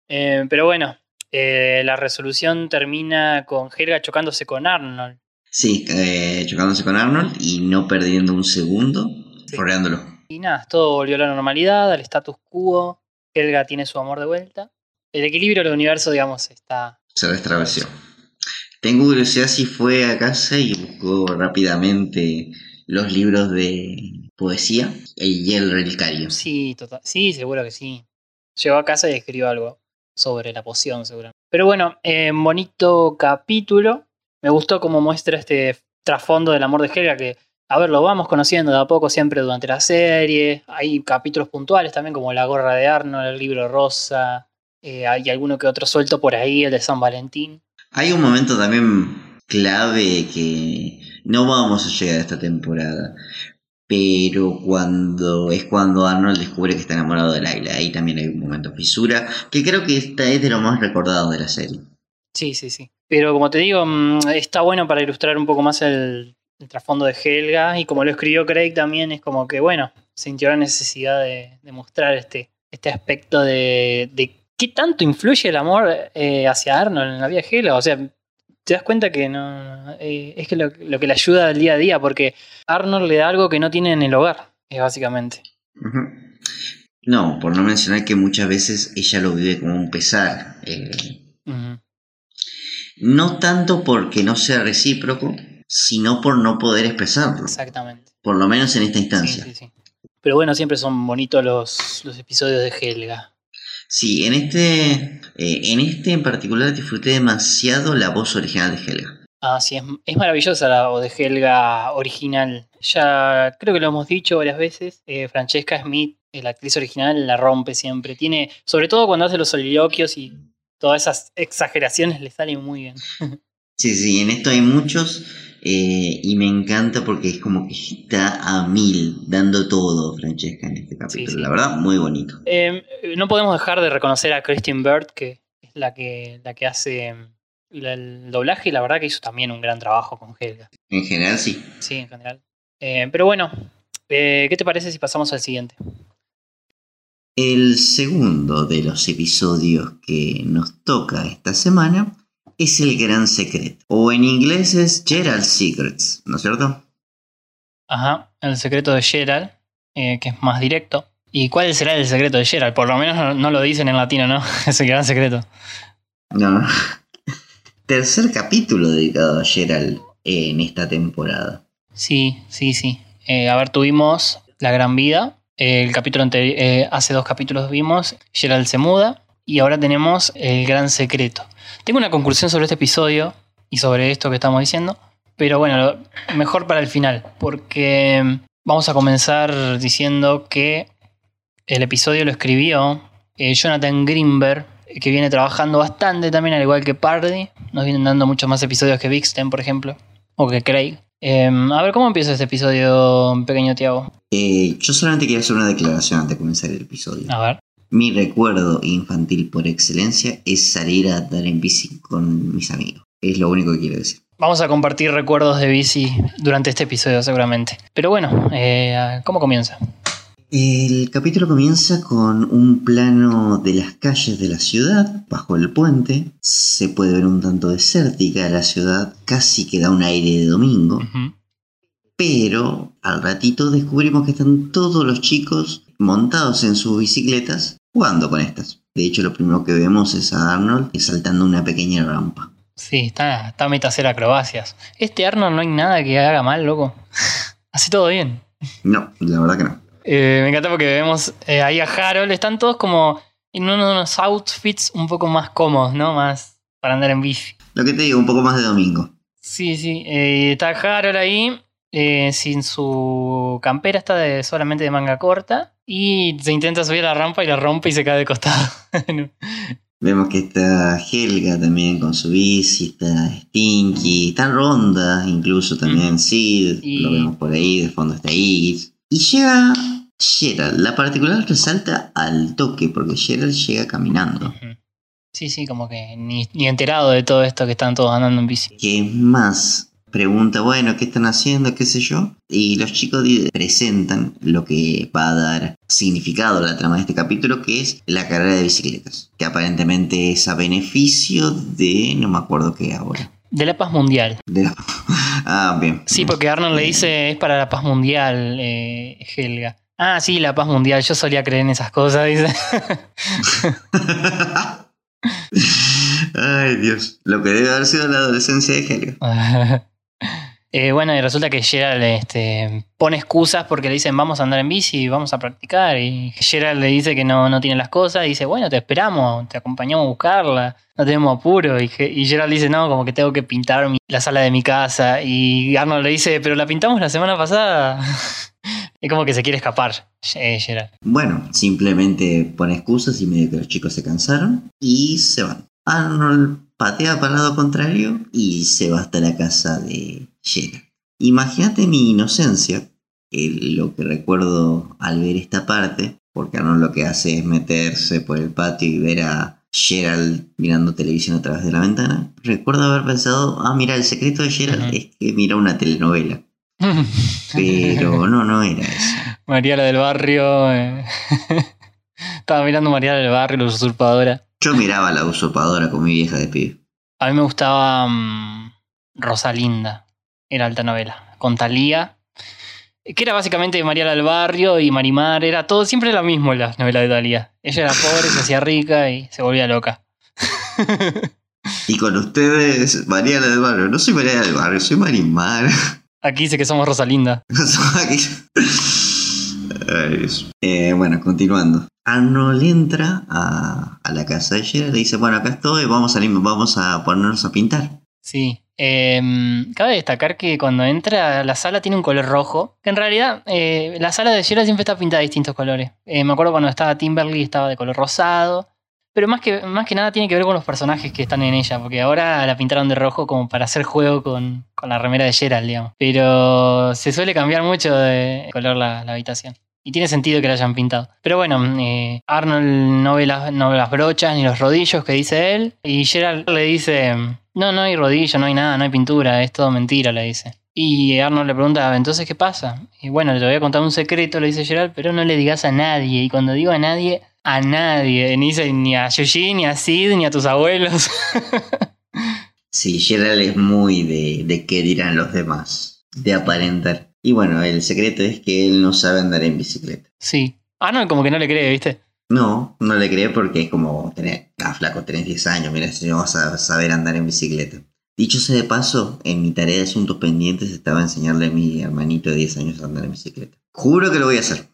Eh, pero bueno, eh, la resolución termina con Helga chocándose con Arnold. Sí, eh, chocándose con Arnold y no perdiendo un segundo, rodeándolo. Y nada, todo volvió a la normalidad, al status quo. Helga tiene su amor de vuelta. El equilibrio del universo, digamos, está. Se restableció. Tengo curiosidad si fue a casa y buscó rápidamente los libros de poesía y el relicario. Sí, total. Sí, seguro que sí. Llegó a casa y escribió algo sobre la poción, seguramente. Pero bueno, eh, bonito capítulo. Me gustó cómo muestra este trasfondo del amor de Helga que, a ver, lo vamos conociendo de a poco siempre durante la serie. Hay capítulos puntuales también como La gorra de Arnold, el libro rosa. eh, hay alguno que otro suelto por ahí, el de San Valentín. Hay un momento también clave que no vamos a llegar a esta temporada, pero cuando es cuando Arnold descubre que está enamorado de Laila, ahí también hay un momento fisura, que creo que esta es de lo más recordado de la serie. Sí, sí, sí. Pero como te digo, mm, está bueno para ilustrar un poco más el, el trasfondo de Helga y como lo escribió Craig también es como que, bueno, sintió la necesidad de, de mostrar este, este aspecto de, de qué tanto influye el amor eh, hacia Arnold en la vida de Helga. O sea, te das cuenta que no eh, es que lo, lo que le ayuda al día a día porque Arnold le da algo que no tiene en el hogar, eh, básicamente. No, por no mencionar que muchas veces ella lo vive como un pesar. eh, no tanto porque no sea recíproco, sino por no poder expresarlo. Exactamente. Por lo menos en esta Sí, instancia. sí, sí. Pero bueno, siempre son bonitos los, los episodios de Helga. Sí, en este, eh, en este en particular disfruté demasiado la voz original de Helga. Ah, sí, es, es maravillosa la voz de Helga original. Ya creo que lo hemos dicho varias veces. eh, Francesca Smith, eh, la actriz original, la rompe siempre. Tiene, sobre todo cuando hace los soliloquios y todas esas exageraciones, le salen muy bien. Sí, sí, en esto hay muchos eh, y me encanta porque es como que está a mil, dando todo Francesca en este capítulo. sí. La verdad, muy bonito. Eh, no podemos dejar de reconocer a Christine Bird, que es la que, la que hace la- el doblaje y la verdad que hizo también un gran trabajo con Helga. En general, sí. Sí, en general. Eh, pero bueno, eh, ¿qué te parece si pasamos al siguiente? El segundo de los episodios que nos toca esta semana es El Gran Secreto. O en inglés es Gerald's Secrets, ¿no es cierto? Ajá, el secreto de Gerald, eh, que es más directo. ¿Y cuál será el secreto de Gerald? Por lo menos no, no lo dicen en latino, ¿no? Es el gran secreto. No. Tercer capítulo dedicado a Gerald en esta temporada. Sí, sí, sí. Eh, a ver, tuvimos La Gran Vida. El capítulo anterior, eh, hace dos capítulos vimos Gerald se muda. Y ahora tenemos El Gran Secreto. Tengo una conclusión sobre este episodio y sobre esto que estamos diciendo. Pero bueno, mejor para el final. Porque vamos a comenzar diciendo que el episodio lo escribió eh, Jonathan Greenberg, que viene trabajando bastante también, al igual que Pardy. Nos vienen dando muchos más episodios que Vixten, por ejemplo. O que Craig. Eh, a ver, ¿cómo empieza este episodio, pequeño Tiago? Eh, yo solamente quería hacer una declaración antes de comenzar el episodio. A ver. Mi recuerdo infantil por excelencia es salir a andar en bici con mis amigos. Es lo único que quiero decir. Vamos a compartir recuerdos de bici durante este episodio, seguramente. Pero bueno, eh, ¿cómo comienza? El capítulo comienza con un plano de las calles de la ciudad, bajo el puente. Se puede ver un tanto desértica la ciudad, casi que da un aire de domingo. Pero al ratito descubrimos que están todos los chicos montados en sus bicicletas jugando con estas. De hecho, lo primero que vemos es a Arnold saltando una pequeña rampa. Sí, está, está meta a hacer acrobacias. Este Arnold no hay nada que haga mal, loco. Hace todo bien. No, la verdad que no. Eh, me encanta porque vemos eh, ahí a Harold. Están todos como en unos outfits un poco más cómodos, ¿no? Más para andar en bici. Lo que te digo, un poco más de domingo. Sí, sí. eh, está Harold ahí. Eh, sin su campera, está de, solamente de manga corta. Y se intenta subir a la rampa y la rompe y se cae de costado. Vemos que está Helga también con su bici, está Stinky, está Ronda, incluso también Sid, Y- lo vemos por ahí, de fondo está Iggy. Y llega Gerald, la particular resalta al toque, porque Gerald llega caminando. Sí, sí, como que ni, ni enterado de todo esto que están todos andando en bici. Que es más, pregunta, bueno, ¿qué están haciendo? ¿Qué sé yo? Y los chicos presentan lo que va a dar significado a la trama de este capítulo, que es la carrera de bicicletas. Que aparentemente es a beneficio de, no me acuerdo qué ahora. De la paz mundial. De la- Ah, bien. Sí, porque Arnold le dice es para la paz mundial, eh, Helga. Ah, sí, la paz mundial. Yo solía creer en esas cosas, dice. Ay, Dios. Lo que debe haber sido la adolescencia de Helga. Eh, bueno, y resulta que Gerald este, pone excusas porque le dicen vamos a andar en bici, vamos a practicar. Y Gerald le dice que no, no tiene las cosas y dice, bueno, te esperamos, te acompañamos a buscarla, no tenemos apuro. Y, y Gerald dice, no, como que tengo que pintar mi- la sala de mi casa. Y Arnold le dice, pero la pintamos la semana pasada. es como que se quiere escapar, eh, Gerald. Bueno, simplemente pone excusas y medio que los chicos se cansaron y se van. Arnold patea para el lado contrario y se va hasta la casa de Gerald. Imagínate mi inocencia, que lo que recuerdo al ver esta parte, porque Arnold lo que hace es meterse por el patio y ver a Gerald mirando televisión a través de la ventana, recuerdo haber pensado, ah, mira, el secreto de Gerald es que mira una telenovela. Pero no, no era eso. Mariala del barrio. eh. Estaba mirando Mariala del barrio, la usurpadora. Yo miraba la usurpadora con mi vieja de pibe. A mí me gustaba mm, Rosalinda. Era alta novela. Con Talía. Que era básicamente Mariala del barrio y Marimar. Era todo, siempre lo mismo la novela de Talía. Ella era pobre, se hacía rica y se volvía loca. Y con ustedes, Mariana del Barrio. No soy Mariana del Barrio, soy Marimar. Aquí dice que somos Rosalinda. Dios. Eh, bueno, continuando. Arnold entra a, la casa de y le dice, bueno, acá estoy, vamos a, vamos a ponernos a pintar. Sí. Em, cabe destacar que cuando entra la sala tiene un color rojo. Que en realidad eh, la sala de Gerald siempre está pintada de distintos colores. Eh, me acuerdo cuando estaba Timberly estaba de color rosado. Pero más que, más que nada tiene que ver con los personajes que están en ella. Porque ahora la pintaron de rojo como para hacer juego con, con la remera de Gerald, digamos. Pero se suele cambiar mucho de color la, la habitación. Y tiene sentido que la hayan pintado. Pero bueno, eh, Arnold no ve, las, no ve las brochas ni los rodillos que dice él. Y Gerald le dice, no, no hay rodillo, no hay nada, no hay pintura, es todo mentira, le dice. Y Arnold le pregunta, entonces, ¿qué pasa? Y bueno, te voy a contar un secreto, le dice Gerald, pero no le digas a nadie. Y cuando digo a nadie, a nadie. Ni ni a Yuji, ni a Sid, ni a tus abuelos. Sí, Gerald es muy de, de qué dirán los demás, de aparentar. Y bueno, el secreto es que él no sabe andar en bicicleta. sí. Arnold como que no le cree, ¿viste? No, no le cree porque es como tener, ah, flaco, tenés 10 años, mira, si no vas a saber andar en bicicleta. Dicho sea de paso, en mi tarea de asuntos pendientes estaba enseñarle a mi hermanito de 10 años a andar en bicicleta. Juro que lo voy a hacer.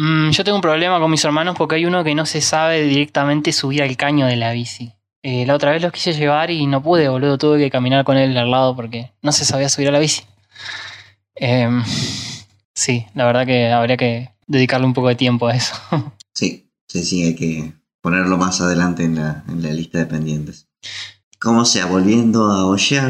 Mm, yo tengo un problema con mis hermanos porque hay uno que no se sabe directamente subir al caño de la bici. Eh, la otra vez los quise llevar y no pude, boludo. Tuve que caminar con él al lado porque no se sabía subir a la bici. Em, sí, la verdad que habría que dedicarle un poco de tiempo a eso. Sí, sí, sí, hay que ponerlo más adelante en la, en la lista de pendientes. Como sea, volviendo a Oye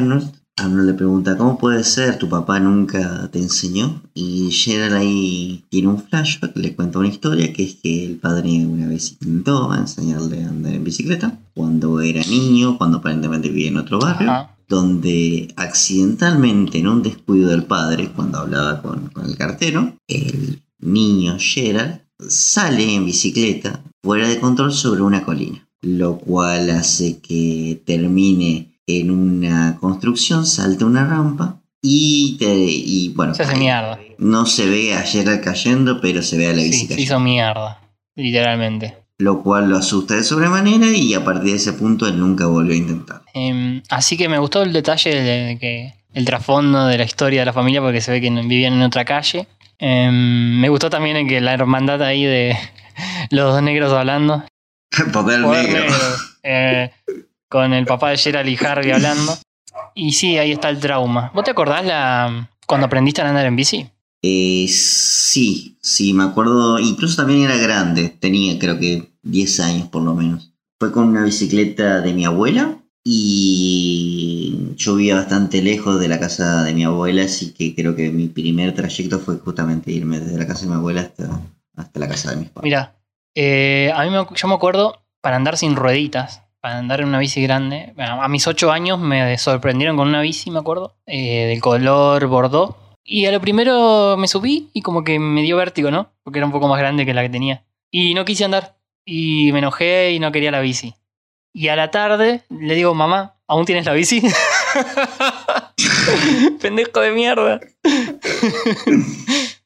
Arnold, le pregunta, ¿cómo puede ser? ¿Tu papá nunca te enseñó? Y Gerald ahí tiene un flashback, le cuenta una historia, que es que el padre una vez intentó enseñarle a andar en bicicleta, cuando era niño, cuando aparentemente vivía en otro barrio, Ajá. donde accidentalmente, en un descuido del padre, cuando hablaba con, con el cartero, el niño Gerald sale en bicicleta fuera de control sobre una colina, lo cual hace que termine en una construcción, salta una rampa y, te- y bueno, Se hace mierda. no se ve a Gerald cayendo, pero se ve a la Sí, bici se hizo mierda. Literalmente. lo cual lo asusta de sobremanera y a partir de ese punto él nunca volvió a intentar. Em, así que me gustó el detalle de que el trasfondo de la historia de la familia porque se ve que vivían en otra calle. Em, me gustó también el que la hermandad ahí de los dos negros hablando. Poder Poder negro. negro, eh, con el papá de Gerald y Harvey hablando. Y sí, ahí está el trauma. ¿Vos te acordás la cuando aprendiste a andar en bici? Eh, sí, sí, me acuerdo, incluso también era grande, tenía creo que 10 años por lo menos. Fue con una bicicleta de mi abuela y yo vivía bastante lejos de la casa de mi abuela, así que creo que mi primer trayecto fue justamente irme desde la casa de mi abuela hasta, hasta la casa de mis padres. Mira, eh, a mí me, yo me acuerdo para andar sin rueditas, andar en una bici grande. bueno, a mis ocho años me sorprendieron con una bici, me acuerdo, eh, del color bordeaux. Y a lo primero me subí y como que me dio vértigo, ¿no? Porque era un poco más grande que la que tenía. Y no quise andar. Y me enojé y no quería la bici. Y a la tarde le digo, mamá, ¿aún tienes la bici? Pendejo de mierda.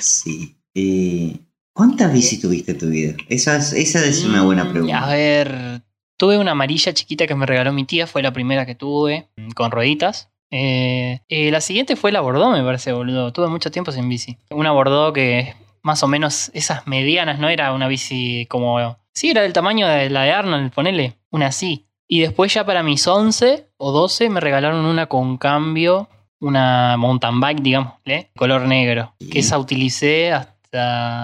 Sí. Eh, ¿Cuántas bicis tuviste en tu vida? Esa es, esa es una buena Mm, pregunta. A ver, tuve una amarilla chiquita que me regaló mi tía, fue la primera que tuve, mm, con rueditas. Eh, eh, la siguiente fue la Bordeaux, me parece, boludo. Tuve mucho tiempo sin bici. Una Bordeaux que más o menos esas medianas, no era una bici como... Sí, era del tamaño de la de Arnold, ponele, una así. Y después ya para mis 11 o 12 me regalaron una con cambio, una mountain bike, digamos, color negro, que esa utilicé hasta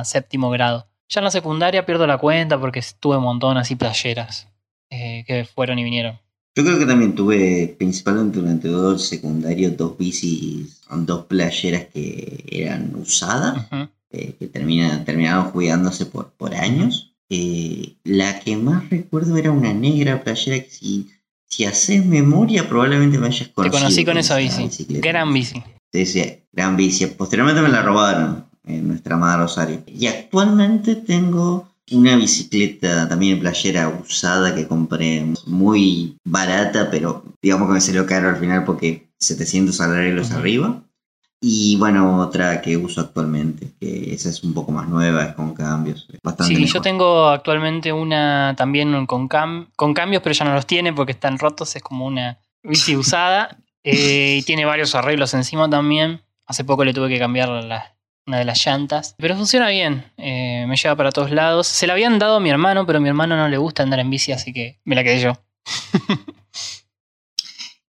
séptimo grado. Ya en la secundaria pierdo la cuenta porque tuve un montón así playeras eh, que fueron y vinieron. Yo creo que también tuve, principalmente durante todo el secundario, dos bicis, dos playeras que eran usadas, eh, que termina, terminaron jugándose por, por años. Eh, la que más recuerdo era una negra playera que si, si haces memoria probablemente me hayas Te conocido. conocí con esa esa bici. bicicleta. Gran bici. Sí, sí, gran bici. Posteriormente me la robaron en nuestra amada Rosario. Y actualmente tengo una bicicleta también en playera usada que compré muy barata, pero digamos que me salió caro al final porque 700 arreglos arriba. Y bueno, otra que uso actualmente, que esa es un poco más nueva, es con cambios. es Bastante Sí, mejor. yo tengo actualmente una también con, cam- con cambios, pero ya no los tiene porque están rotos. Es como una bici usada eh, y tiene varios arreglos encima también. Hace poco le tuve que cambiar la- una de las llantas. Pero funciona bien, eh, me lleva para todos lados. Se la habían dado a mi hermano, pero a mi hermano no le gusta andar en bici, así que me la quedé yo.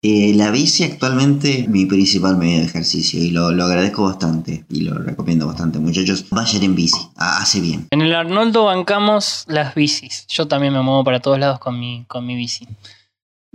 Eh, la bici actualmente es mi principal medio de ejercicio y lo, lo agradezco bastante y lo recomiendo bastante. Muchachos, vayan en bici, ha- hace bien. En el Arnoldo bancamos las bicis. Yo también me muevo para todos lados con mi, con mi bici.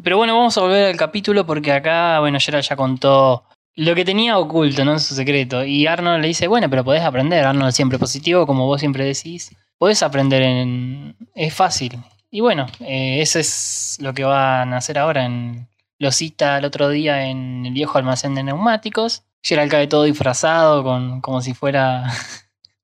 Pero bueno, vamos a volver al capítulo porque acá, bueno, Gerald ya contó lo que tenía oculto, ¿no? Su secreto. Y Arnold le dice, bueno, pero podés aprender. Arnold siempre positivo, como vos siempre decís. Podés aprender en... Es fácil. Y bueno, eh, eso es lo que van a hacer ahora. En... Lo cita el otro día en el viejo almacén de neumáticos. Gerald cae todo disfrazado, con, como si fuera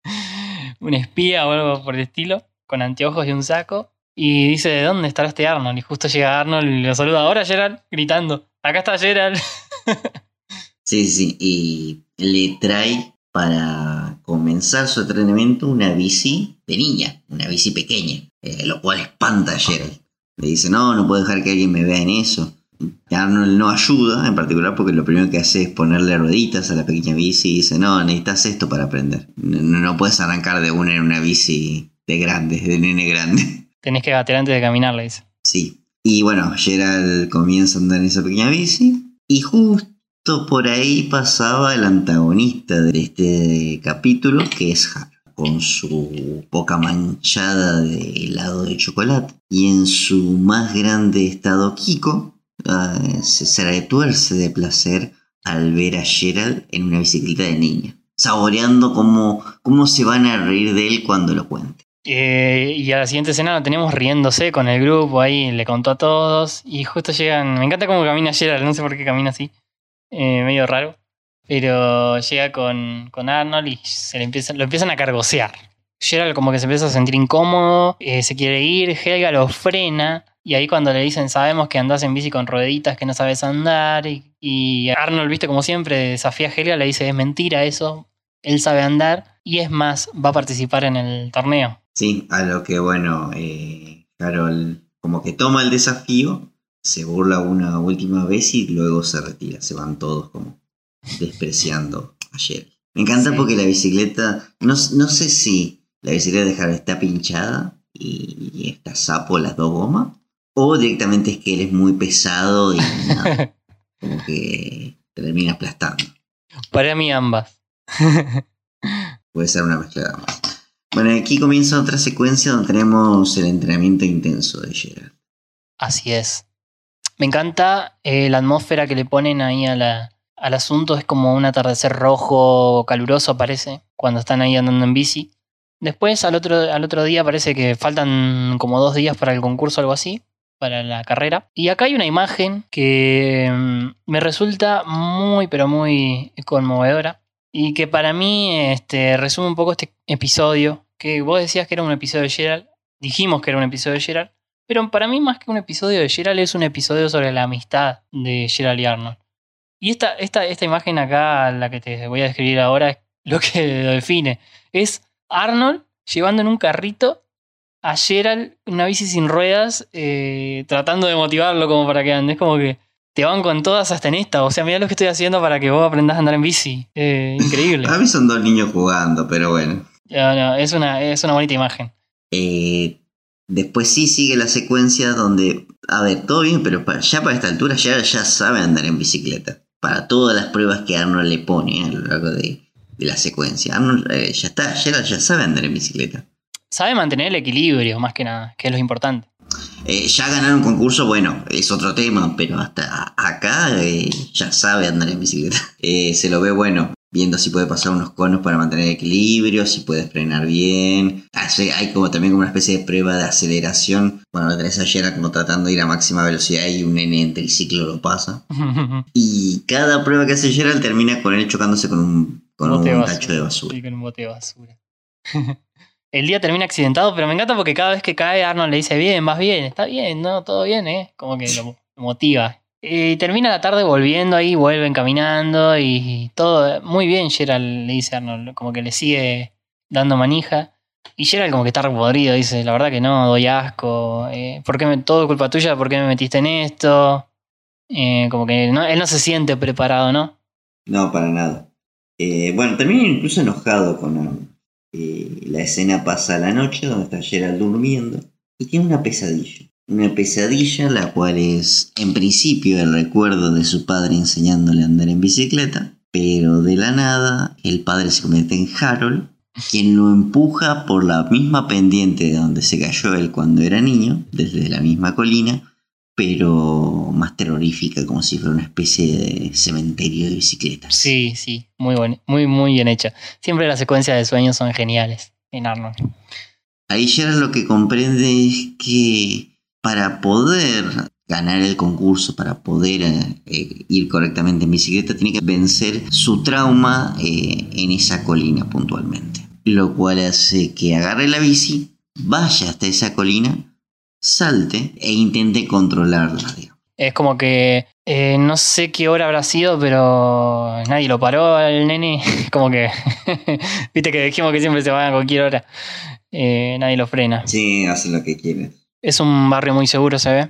un espía o algo por el estilo, con anteojos y un saco. Y dice, ¿de dónde estará este Arnold? Y justo llega Arnold y lo saluda. Ahora Gerald, gritando. Acá está Gerald. Sí, sí, y le trae para comenzar su entrenamiento una bici de niña, una bici pequeña, eh, lo cual espanta a Gerald. Le dice, no, no puedo dejar que alguien me vea en eso. Arnold no ayuda, en particular porque lo primero que hace es ponerle rueditas a la pequeña bici y dice, no, necesitas esto para aprender. No, no puedes arrancar de una en una bici de grande, de nene grande. Tenés que gatear antes de caminar, le dice. Sí. Y bueno, Gerald comienza a andar en esa pequeña bici. Y justo por ahí pasaba el antagonista de este capítulo, que es Har, con su boca manchada de helado de chocolate. Y en su más grande estado Kiko, eh, se, se retuerce de placer al ver a Gerald en una bicicleta de niña. Saboreando cómo, cómo se van a reír de él cuando lo cuente. Eh, y a la siguiente escena lo tenemos riéndose con el grupo ahí, le contó a todos. Y justo llegan. Me encanta cómo camina Gerald, no sé por qué camina así. Eh, medio raro. Pero llega con, con Arnold y se le empieza, lo empiezan a cargosear. Gerald como que se empieza a sentir incómodo, eh, se quiere ir, Helga lo frena. Y ahí cuando le dicen, sabemos que andás en bici con rueditas, que no sabes andar. Y, y Arnold, viste, como siempre, desafía a Helga, le dice, es mentira eso, él sabe andar. Y es más, va a participar en el torneo. Sí, a lo que bueno, eh, Carol como que toma el desafío, se burla una última vez y luego se retira. Se van todos como despreciando a Jerry. Me encanta Sí. porque la bicicleta, no, no sé si la bicicleta de Harry está pinchada y, y está sapo las dos gomas, o directamente es que él es muy pesado y nada, como que termina aplastando. Para mí ambas. Puede ser una mezcla de ambas. Bueno, aquí comienza otra secuencia donde tenemos el entrenamiento intenso de Gerard. Así es. Me encanta eh, la atmósfera que le ponen ahí al asunto. Es como un atardecer rojo, caluroso parece, cuando están ahí andando en bici. Después al otro, al otro día parece que faltan como dos días para el concurso algo así, para la carrera. Y acá hay una imagen que mm, me resulta muy, pero muy conmovedora. Y que para mí este, resume un poco este episodio. Que vos decías que era un episodio de Gerald. Dijimos que era un episodio de Gerald. Pero para mí, más que un episodio de Gerald, es un episodio sobre la amistad de Gerald y Arnold. Y esta, esta, esta imagen acá, la que te voy a describir ahora, es lo que lo define. Es Arnold llevando en un carrito a Gerald una bici sin ruedas, eh, tratando de motivarlo como para que ande. Es como que te van con todas hasta en esta. O sea, mira lo que estoy haciendo para que vos aprendas a andar en bici. Eh, increíble. A mí son dos niños jugando, pero bueno. No, no, es, una, es una bonita imagen. Eh, después sí sigue la secuencia donde, a ver, todo bien, pero para- ya para esta altura ya, ya sabe andar en bicicleta. Para todas las pruebas que Arnold le pone a lo largo de, de la secuencia. Arnold eh, ya está, Gerald ya sabe andar en bicicleta. Sabe mantener el equilibrio, más que nada, que es lo importante. Eh, ya ganar un concurso, bueno, es otro tema, pero hasta acá eh, ya sabe andar en bicicleta. Eh, se lo ve bueno. Viendo si puede pasar unos conos para mantener el equilibrio, si puede frenar bien. Hace- hay como también como una especie de prueba de aceleración. Bueno, lo tenés a Gerald como tratando de ir a máxima velocidad y un nene en triciclo lo pasa. Y cada prueba que hace Gerald termina con él chocándose con un, con un basura. tacho de basura. Sí, con un bote de basura. El día termina accidentado, pero me encanta porque cada vez que cae Arnold le dice, bien, vas bien, está bien, ¿no? Todo bien, ¿eh? Como que lo motiva. Y termina la tarde volviendo ahí, vuelven caminando y todo muy bien, Gerald le dice Arnold, como que le sigue dando manija. Y Gerald como que está repodrido, dice, la verdad que no, doy asco, eh, ¿por me, todo culpa tuya, ¿por qué me metiste en esto? Eh, como que no- él no se siente preparado, ¿no? No, para nada. Eh, bueno, termina incluso enojado con Arnold. Eh, la escena pasa a la noche donde está Gerald durmiendo y tiene una pesadilla. Una pesadilla la cual es en principio el recuerdo de su padre enseñándole a andar en bicicleta, pero de la nada el padre se convierte en Harold, quien lo empuja por la misma pendiente de donde se cayó él cuando era niño, desde la misma colina, pero más terrorífica, como si fuera una especie de cementerio de bicicletas. Sí, sí, muy bueno, muy, muy bien hecha. Siempre las secuencias de sueños son geniales en Arnold. Ahí Gerald lo que comprende es que para poder ganar el concurso, para poder eh, ir correctamente en bicicleta, tiene que vencer su trauma eh, en esa colina puntualmente. Lo cual hace que agarre la bici, vaya hasta esa colina, salte e intente controlarla. digamos. Es como que eh, no sé qué hora habrá sido, pero nadie lo paró al nene. Como que, viste que dijimos que siempre se va a cualquier hora. Nadie lo frena. Sí, hace lo que quiere. Es un barrio muy seguro, se ve.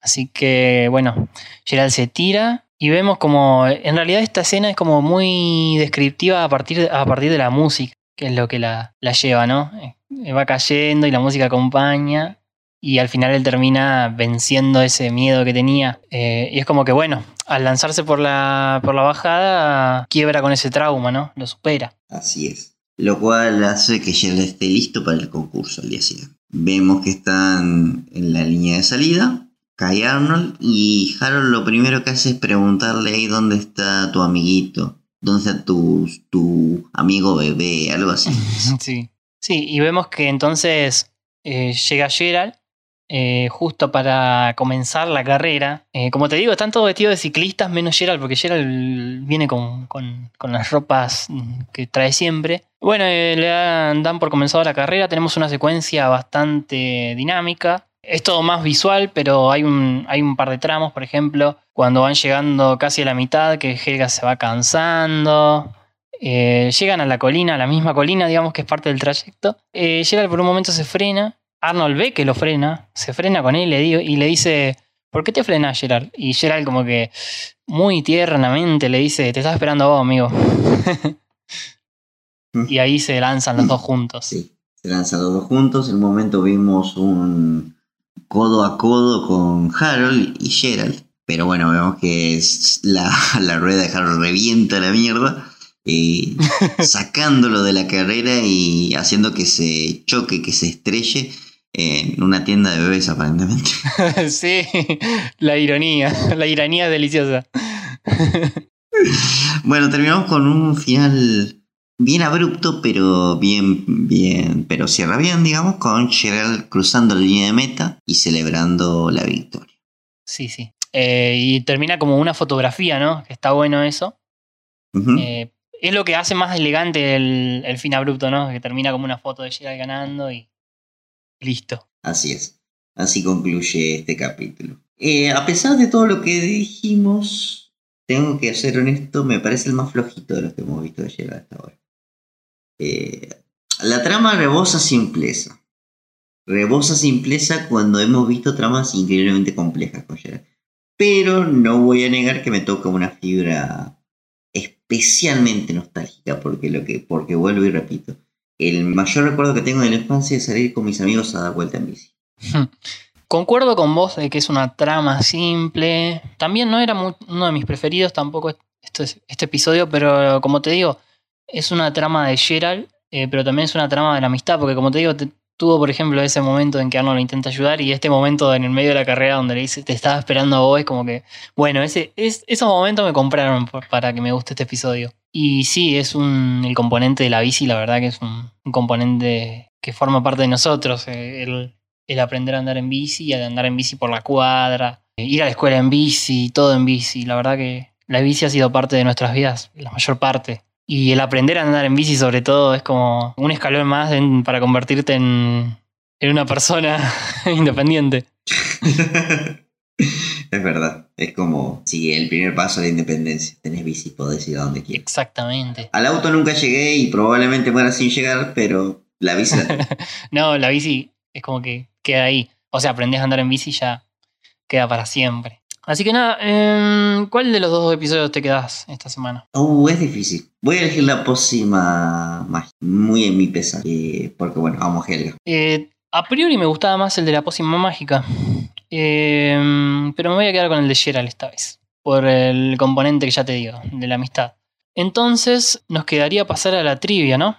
Así que, bueno, Gerald se tira y vemos como, en realidad esta escena es como muy descriptiva a partir, a partir de la música, que es lo que la, la lleva, ¿no? Eh, Va cayendo y la música acompaña y al final él termina venciendo ese miedo que tenía. Eh, y es como que, bueno, al lanzarse por la, por la bajada, quiebra con ese trauma, ¿no? Lo supera. Así es. Lo cual hace que Gerald esté listo para el concurso al día siguiente. Vemos que están en la línea de salida. Cae Arnold y Harold lo primero que hace es preguntarle ahí dónde está tu amiguito. ¿Dónde está tu, tu amigo bebé? Algo así. Sí. Sí, y vemos que entonces eh, llega Gerald eh, justo para comenzar la carrera. Eh, como te digo, están todos vestidos de ciclistas menos Gerald, porque Gerald viene con, con- las ropas que trae siempre. Bueno, eh, le dan, por comenzado la carrera, tenemos una secuencia bastante dinámica. Es todo más visual, pero hay un, hay un par de tramos, por ejemplo, cuando van llegando casi a la mitad, que Helga se va cansando. Llegan a la colina, a la misma colina, digamos que es parte del trayecto. Eh, Gerald por un momento se frena. Arnold ve que lo frena, se frena con él y le, digo- y le dice: ¿Por qué te frenas, Gerald? Y Gerald, como que muy tiernamente, le dice: Te estaba esperando a vos, amigo. y ahí se lanzan los dos juntos. Sí. Se lanzan los dos juntos. En un momento vimos un codo a codo con Harold y Gerald. Pero bueno, vemos que es la, la rueda de Harold revienta la mierda. eh, sacándolo de la carrera y haciendo que se choque, que se estrelle en una tienda de bebés aparentemente. sí, la ironía, la ironía es deliciosa. Bueno, terminamos con un final bien abrupto, pero bien, bien, pero cierra bien, digamos, con Gerald cruzando la línea de meta y celebrando la victoria. Sí, sí. Eh, y termina como una fotografía, ¿no? Que está bueno eso. Eh, es lo que hace más elegante el, el fin abrupto, ¿no? Que termina como una foto de Gerald ganando y listo. Así es. Así concluye este capítulo. Eh, a pesar de todo lo que dijimos, tengo que ser honesto, me parece el más flojito de los que hemos visto de Gerald hasta ahora. Eh, la trama rebosa simpleza. Rebosa simpleza cuando hemos visto tramas increíblemente complejas con Gerald. Pero no voy a negar que me toca una fibra especialmente nostálgica porque lo que porque vuelvo y repito el mayor recuerdo que tengo de la infancia es salir con mis amigos a dar vuelta en bici Concuerdo con vos de que es una trama simple. También no era uno de mis preferidos tampoco este, este episodio, pero como te digo, es una trama de Gerald, eh, pero también es una trama de la amistad, porque como te digo, te- tuvo por ejemplo ese momento en que Arnold lo intenta ayudar y este momento en el medio de la carrera donde le dice, te estaba esperando a vos, es como que, bueno, ese, es, esos momentos me compraron para que me guste este episodio. Y sí, es un, el componente de la bici, la verdad que es un, componente que forma parte de nosotros. eh, El, el aprender a andar en bici, a andar en bici por la cuadra, eh, ir a la escuela en bici, todo en bici. La verdad que la bici ha sido parte de nuestras vidas, la mayor parte. Y el aprender a andar en bici sobre todo es como un escalón más en- para convertirte en, en una persona independiente. es verdad. Es como, sí, el primer paso a la independencia. Tenés bici, podés ir a donde quieras. Exactamente. Al auto nunca llegué y probablemente muera sin llegar, pero la bici la. No, la bici es como que queda ahí. O sea, aprendés a andar en bici y ya queda para siempre. Así que nada, em, ¿cuál de los dos episodios te quedás esta semana? Uh, es difícil. Voy a elegir la pócima mágica. Muy en mi pesar. eh, porque bueno, vamos Helga. Eh, a priori me gustaba más el de la pócima mágica. Em, pero me voy a quedar con el de Gerald esta vez. Por el componente que ya te digo, de la amistad. Entonces, nos quedaría pasar a la trivia, ¿no?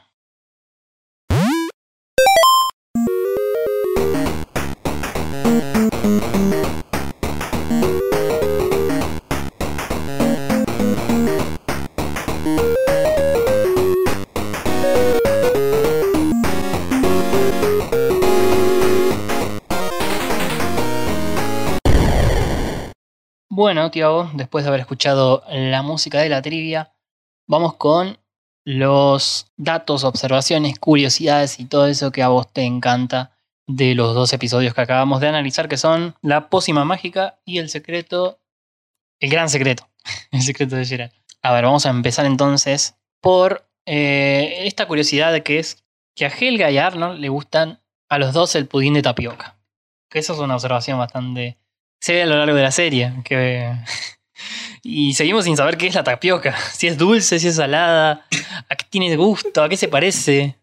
Bueno, Tiago, después de haber escuchado la música de la trivia, vamos con los datos, observaciones, curiosidades y todo eso que a vos te encanta de los dos episodios que acabamos de analizar, que son La pócima mágica y el secreto, el gran secreto, el secreto de Gerard. A ver, vamos a empezar entonces por eh, esta curiosidad que es que a Helga y a Arnold le gustan a los dos el pudín de tapioca. Que eso es una observación bastante... Se ve a lo largo de la serie. Que... y seguimos sin saber qué es la tapioca. Si es dulce, si es salada, a qué tiene gusto, a qué se parece.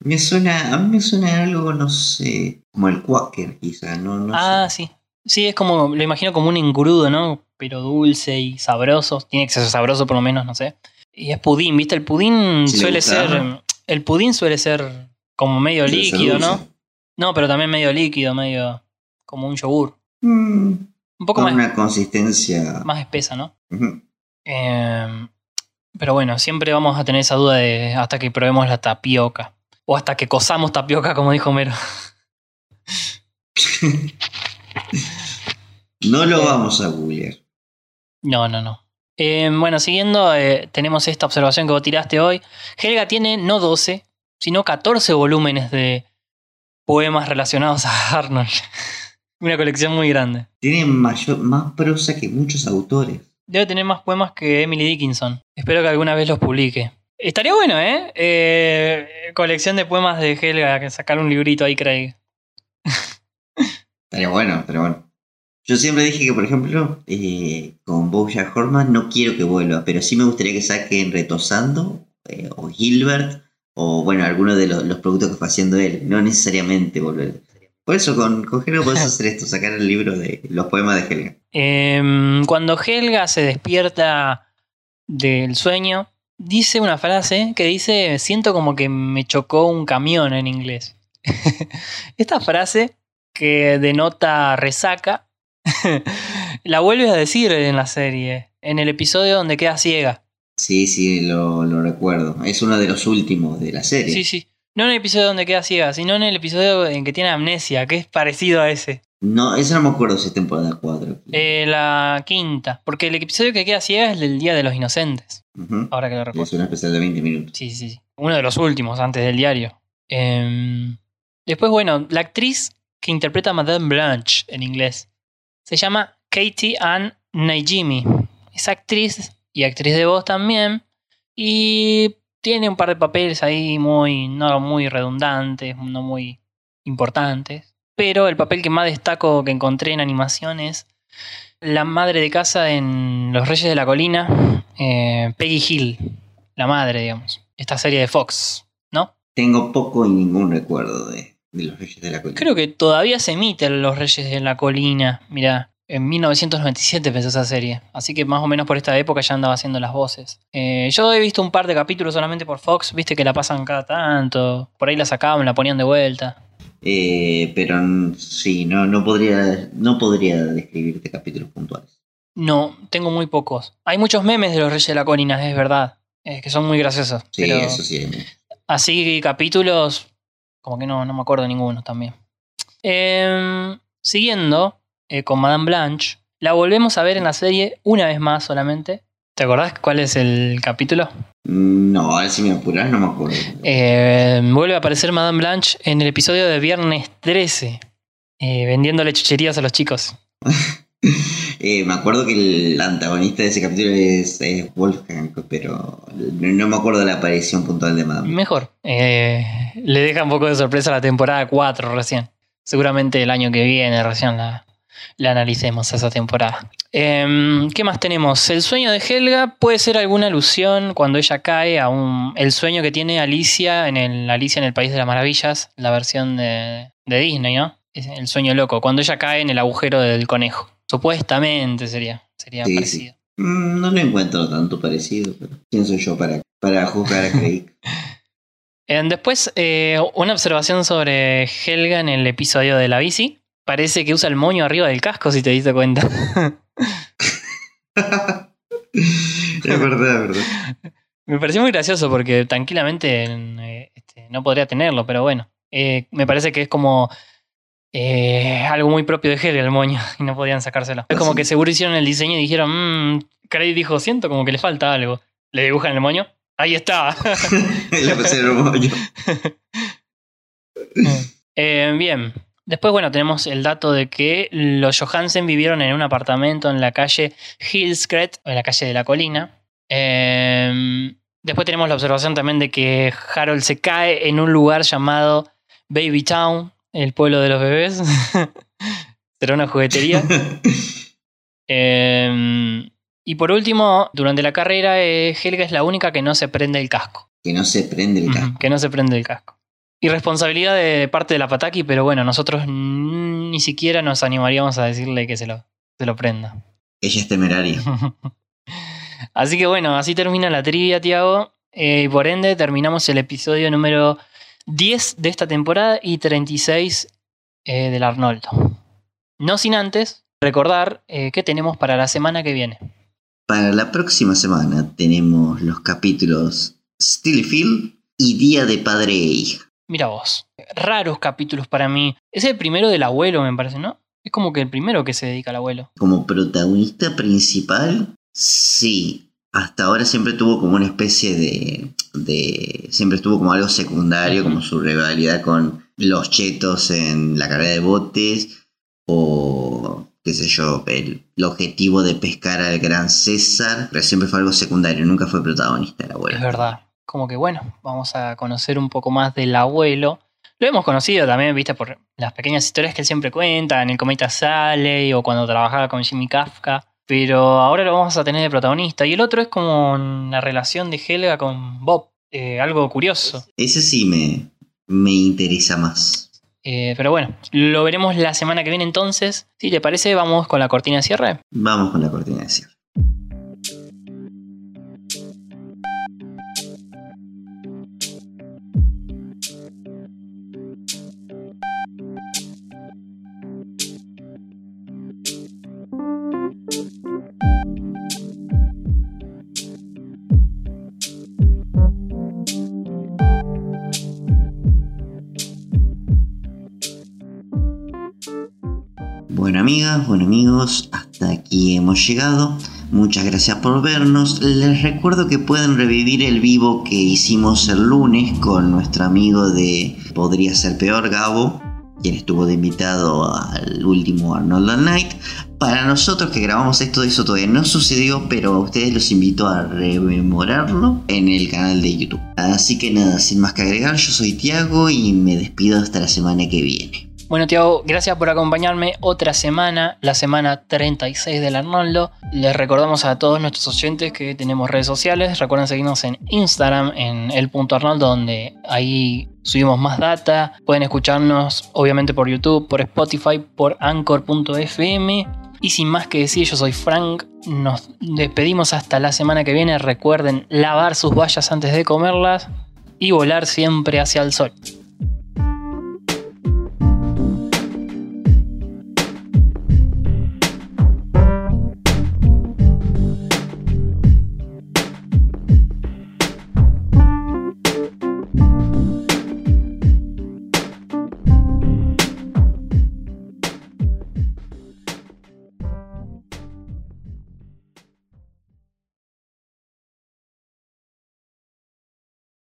Me suena, a mí me suena algo, no sé, como el Quaker, quizá, no, no ah, sé. sí. Sí, es como, lo imagino como un engrudo, ¿no? Pero dulce y sabroso. Tiene que ser sabroso por lo menos, no sé. Y es pudín, ¿viste? El pudín suele gusta, ser... ¿no? El pudín suele ser como medio líquido, ¿no? No, pero también medio líquido, medio como un yogur. Mm, Un poco con más, una consistencia. más espesa, ¿no? Eh, pero bueno, siempre vamos a tener esa duda de hasta que probemos la tapioca. O hasta que cosamos tapioca, como dijo Mero. No lo vamos a googlear. No, no, no. Eh, bueno, siguiendo, eh, tenemos esta observación que vos tiraste hoy. Helga tiene no 12, sino 14 volúmenes de poemas relacionados a Arnold. Una colección muy grande. Tiene mayor, más prosa que muchos autores. Debe tener más poemas que Emily Dickinson. Espero que alguna vez los publique. Estaría bueno, ¿eh? Eh, colección de poemas de Helga, que sacar un librito ahí, Craig. Estaría bueno, estaría bueno. Yo siempre dije que, por ejemplo, eh, con Bojack Horseman no quiero que vuelva, pero sí me gustaría que saquen Retosando eh, o Gilbert o, bueno, alguno de los, los productos que fue haciendo él. No necesariamente volver. Por eso, con, con Helga podés hacer esto, sacar el libro de los poemas de Helga. Em, cuando Helga se despierta del sueño, dice una frase que dice, siento como que me chocó un camión en inglés. Esta frase, que denota resaca, la vuelve a decir en la serie, en el episodio donde queda ciega. Sí, sí, lo, lo recuerdo. Es uno de los últimos de la serie. Sí, sí. No en el episodio donde queda ciega, sino en el episodio en que tiene amnesia, que es parecido a ese. No, eso no me acuerdo si es temporada 4. Eh, la quinta, porque el episodio que queda ciega es el Día de los Inocentes, ahora que lo recuerdo. Es un especial de 20 minutos. Sí, sí, sí. Uno de los últimos antes del diario. Em, después, bueno, la actriz que interpreta a Madame Blanche en inglés se llama Katie Ann Naijimi. Es actriz y actriz de voz también. Y tiene un par de papeles ahí muy, no muy redundantes, no muy importantes. Pero el papel que más destaco que encontré en animación es la madre de casa en Los Reyes de la Colina, eh, Peggy Hill, la madre, digamos. Esta serie de Fox, ¿no? Tengo poco y ningún recuerdo de, de los Reyes de la Colina. Creo que todavía se emiten Los Reyes de la Colina. Mirá, en 1997 empezó esa serie. Así que más o menos por esta época ya andaba haciendo las voces. Eh, yo he visto un par de capítulos solamente por Fox. Viste que la pasan cada tanto. Por ahí la sacaban, la ponían de vuelta. Eh, pero sí, no, no, podría, no podría describirte capítulos puntuales. No, tengo muy pocos. Hay muchos memes de Los Reyes de la Colina, es verdad. eh, que son muy graciosos. Sí, pero eso sí. así capítulos, como que no, no me acuerdo ninguno también. Em, siguiendo eh, con Madame Blanche, la volvemos a ver en la serie una vez más solamente. ¿Te acordás cuál es el capítulo? Mm, No, ahora si me apuras no me acuerdo. Eh, vuelve a aparecer Madame Blanche en el episodio de Viernes 13, eh, vendiéndole chucherías a los chicos. Eh, me acuerdo que el antagonista de ese capítulo es, es Wolfgang, pero no, me acuerdo de la aparición puntual de Madame. Mejor. Le deja un poco de sorpresa la temporada 4 recién. Seguramente el año que viene recién la, la analicemos esa temporada. Em, ¿Qué más tenemos? El sueño de Helga puede ser alguna alusión cuando ella cae a un. El sueño que tiene Alicia en el Alicia en el País de las Maravillas, la versión de, de Disney, ¿no? Es el sueño loco, cuando ella cae en el agujero del conejo. Supuestamente sería, sería Sí, parecido. Mm, No lo encuentro tanto parecido, pero ¿quién soy yo para, para juzgar a Craig? Eh, después, eh, una observación sobre Helga en el episodio de la bici. Parece que usa el moño arriba del casco, si te diste cuenta. es verdad, es verdad. me pareció muy gracioso porque tranquilamente eh, este, no podría tenerlo, pero bueno. Eh, me parece que es como eh, algo muy propio de Helga el moño y no podían sacárselo. Es como que seguro hicieron el diseño y dijeron, mmm, Craig dijo, siento como que le falta algo. Le dibujan el moño. Ahí está. Le pusieron un moño. Eh, bien. Después, bueno, tenemos el dato de que los Johansen vivieron en un apartamento en la calle Hillskret, en la calle de la colina. Eh, después tenemos la observación también de que Harold se cae en un lugar llamado Baby Town, el pueblo de los bebés. Será una juguetería. Eh, y por último, durante la carrera, eh, Helga es la única que no se prende el casco. Que no se prende el casco. Que no se prende el casco. Irresponsabilidad de parte de la Pataki, pero bueno, nosotros ni siquiera nos animaríamos a decirle que se lo, se lo prenda. Ella es temeraria. así que bueno, así termina la trivia, Tiago. Eh, y por ende terminamos el episodio número 10 de esta temporada y 36 eh, del Arnoldo. No sin antes recordar eh, qué tenemos para la semana que viene. Para la próxima semana tenemos los capítulos Stillfield y Día de Padre e Hija. Mira vos, raros capítulos para mí. Es el primero del abuelo, me parece, ¿no? Es como que el primero que se dedica al abuelo. Como protagonista principal, sí. Hasta ahora siempre tuvo como una especie de. de siempre estuvo como algo secundario, como su rivalidad con los chetos en la carrera de botes. O qué sé yo, el, el objetivo de pescar al gran César. Pero siempre fue algo secundario, nunca fue protagonista el abuelo. Es verdad. Como que bueno, vamos a conocer un poco más del abuelo. Lo hemos conocido también, viste, por las pequeñas historias que él siempre cuenta, en el Cometa Sally o cuando trabajaba con Jimmy Kafka. Pero ahora lo vamos a tener de protagonista. Y el otro es como la relación de Helga con Bob. Eh, algo curioso. Ese sí me, me interesa más. Eh, pero bueno, lo veremos la semana que viene entonces. Si te parece, vamos con la cortina de cierre. Vamos con la cortina de cierre. Bueno amigos, hasta aquí hemos llegado. Muchas gracias por vernos. Les recuerdo que pueden revivir el vivo que hicimos el lunes con nuestro amigo de Podría ser peor, Gabo, quien estuvo de invitado al último Arnold Night. Para nosotros que grabamos esto, eso todavía no sucedió, pero a ustedes los invito a rememorarlo en el canal de YouTube. Así que nada, sin más que agregar, yo soy Tiago y me despido hasta la semana que viene. Bueno, Tiago, gracias por acompañarme otra semana, la semana 36 del Arnoldo. Les recordamos a todos nuestros oyentes que tenemos redes sociales. Recuerden seguirnos en Instagram, en el.arnoldo, donde ahí subimos más data. Pueden escucharnos, obviamente, por YouTube, por Spotify, por anchor.fm. Y sin más que decir, yo soy Frank. Nos despedimos hasta la semana que viene. Recuerden lavar sus vallas antes de comerlas y volar siempre hacia el sol.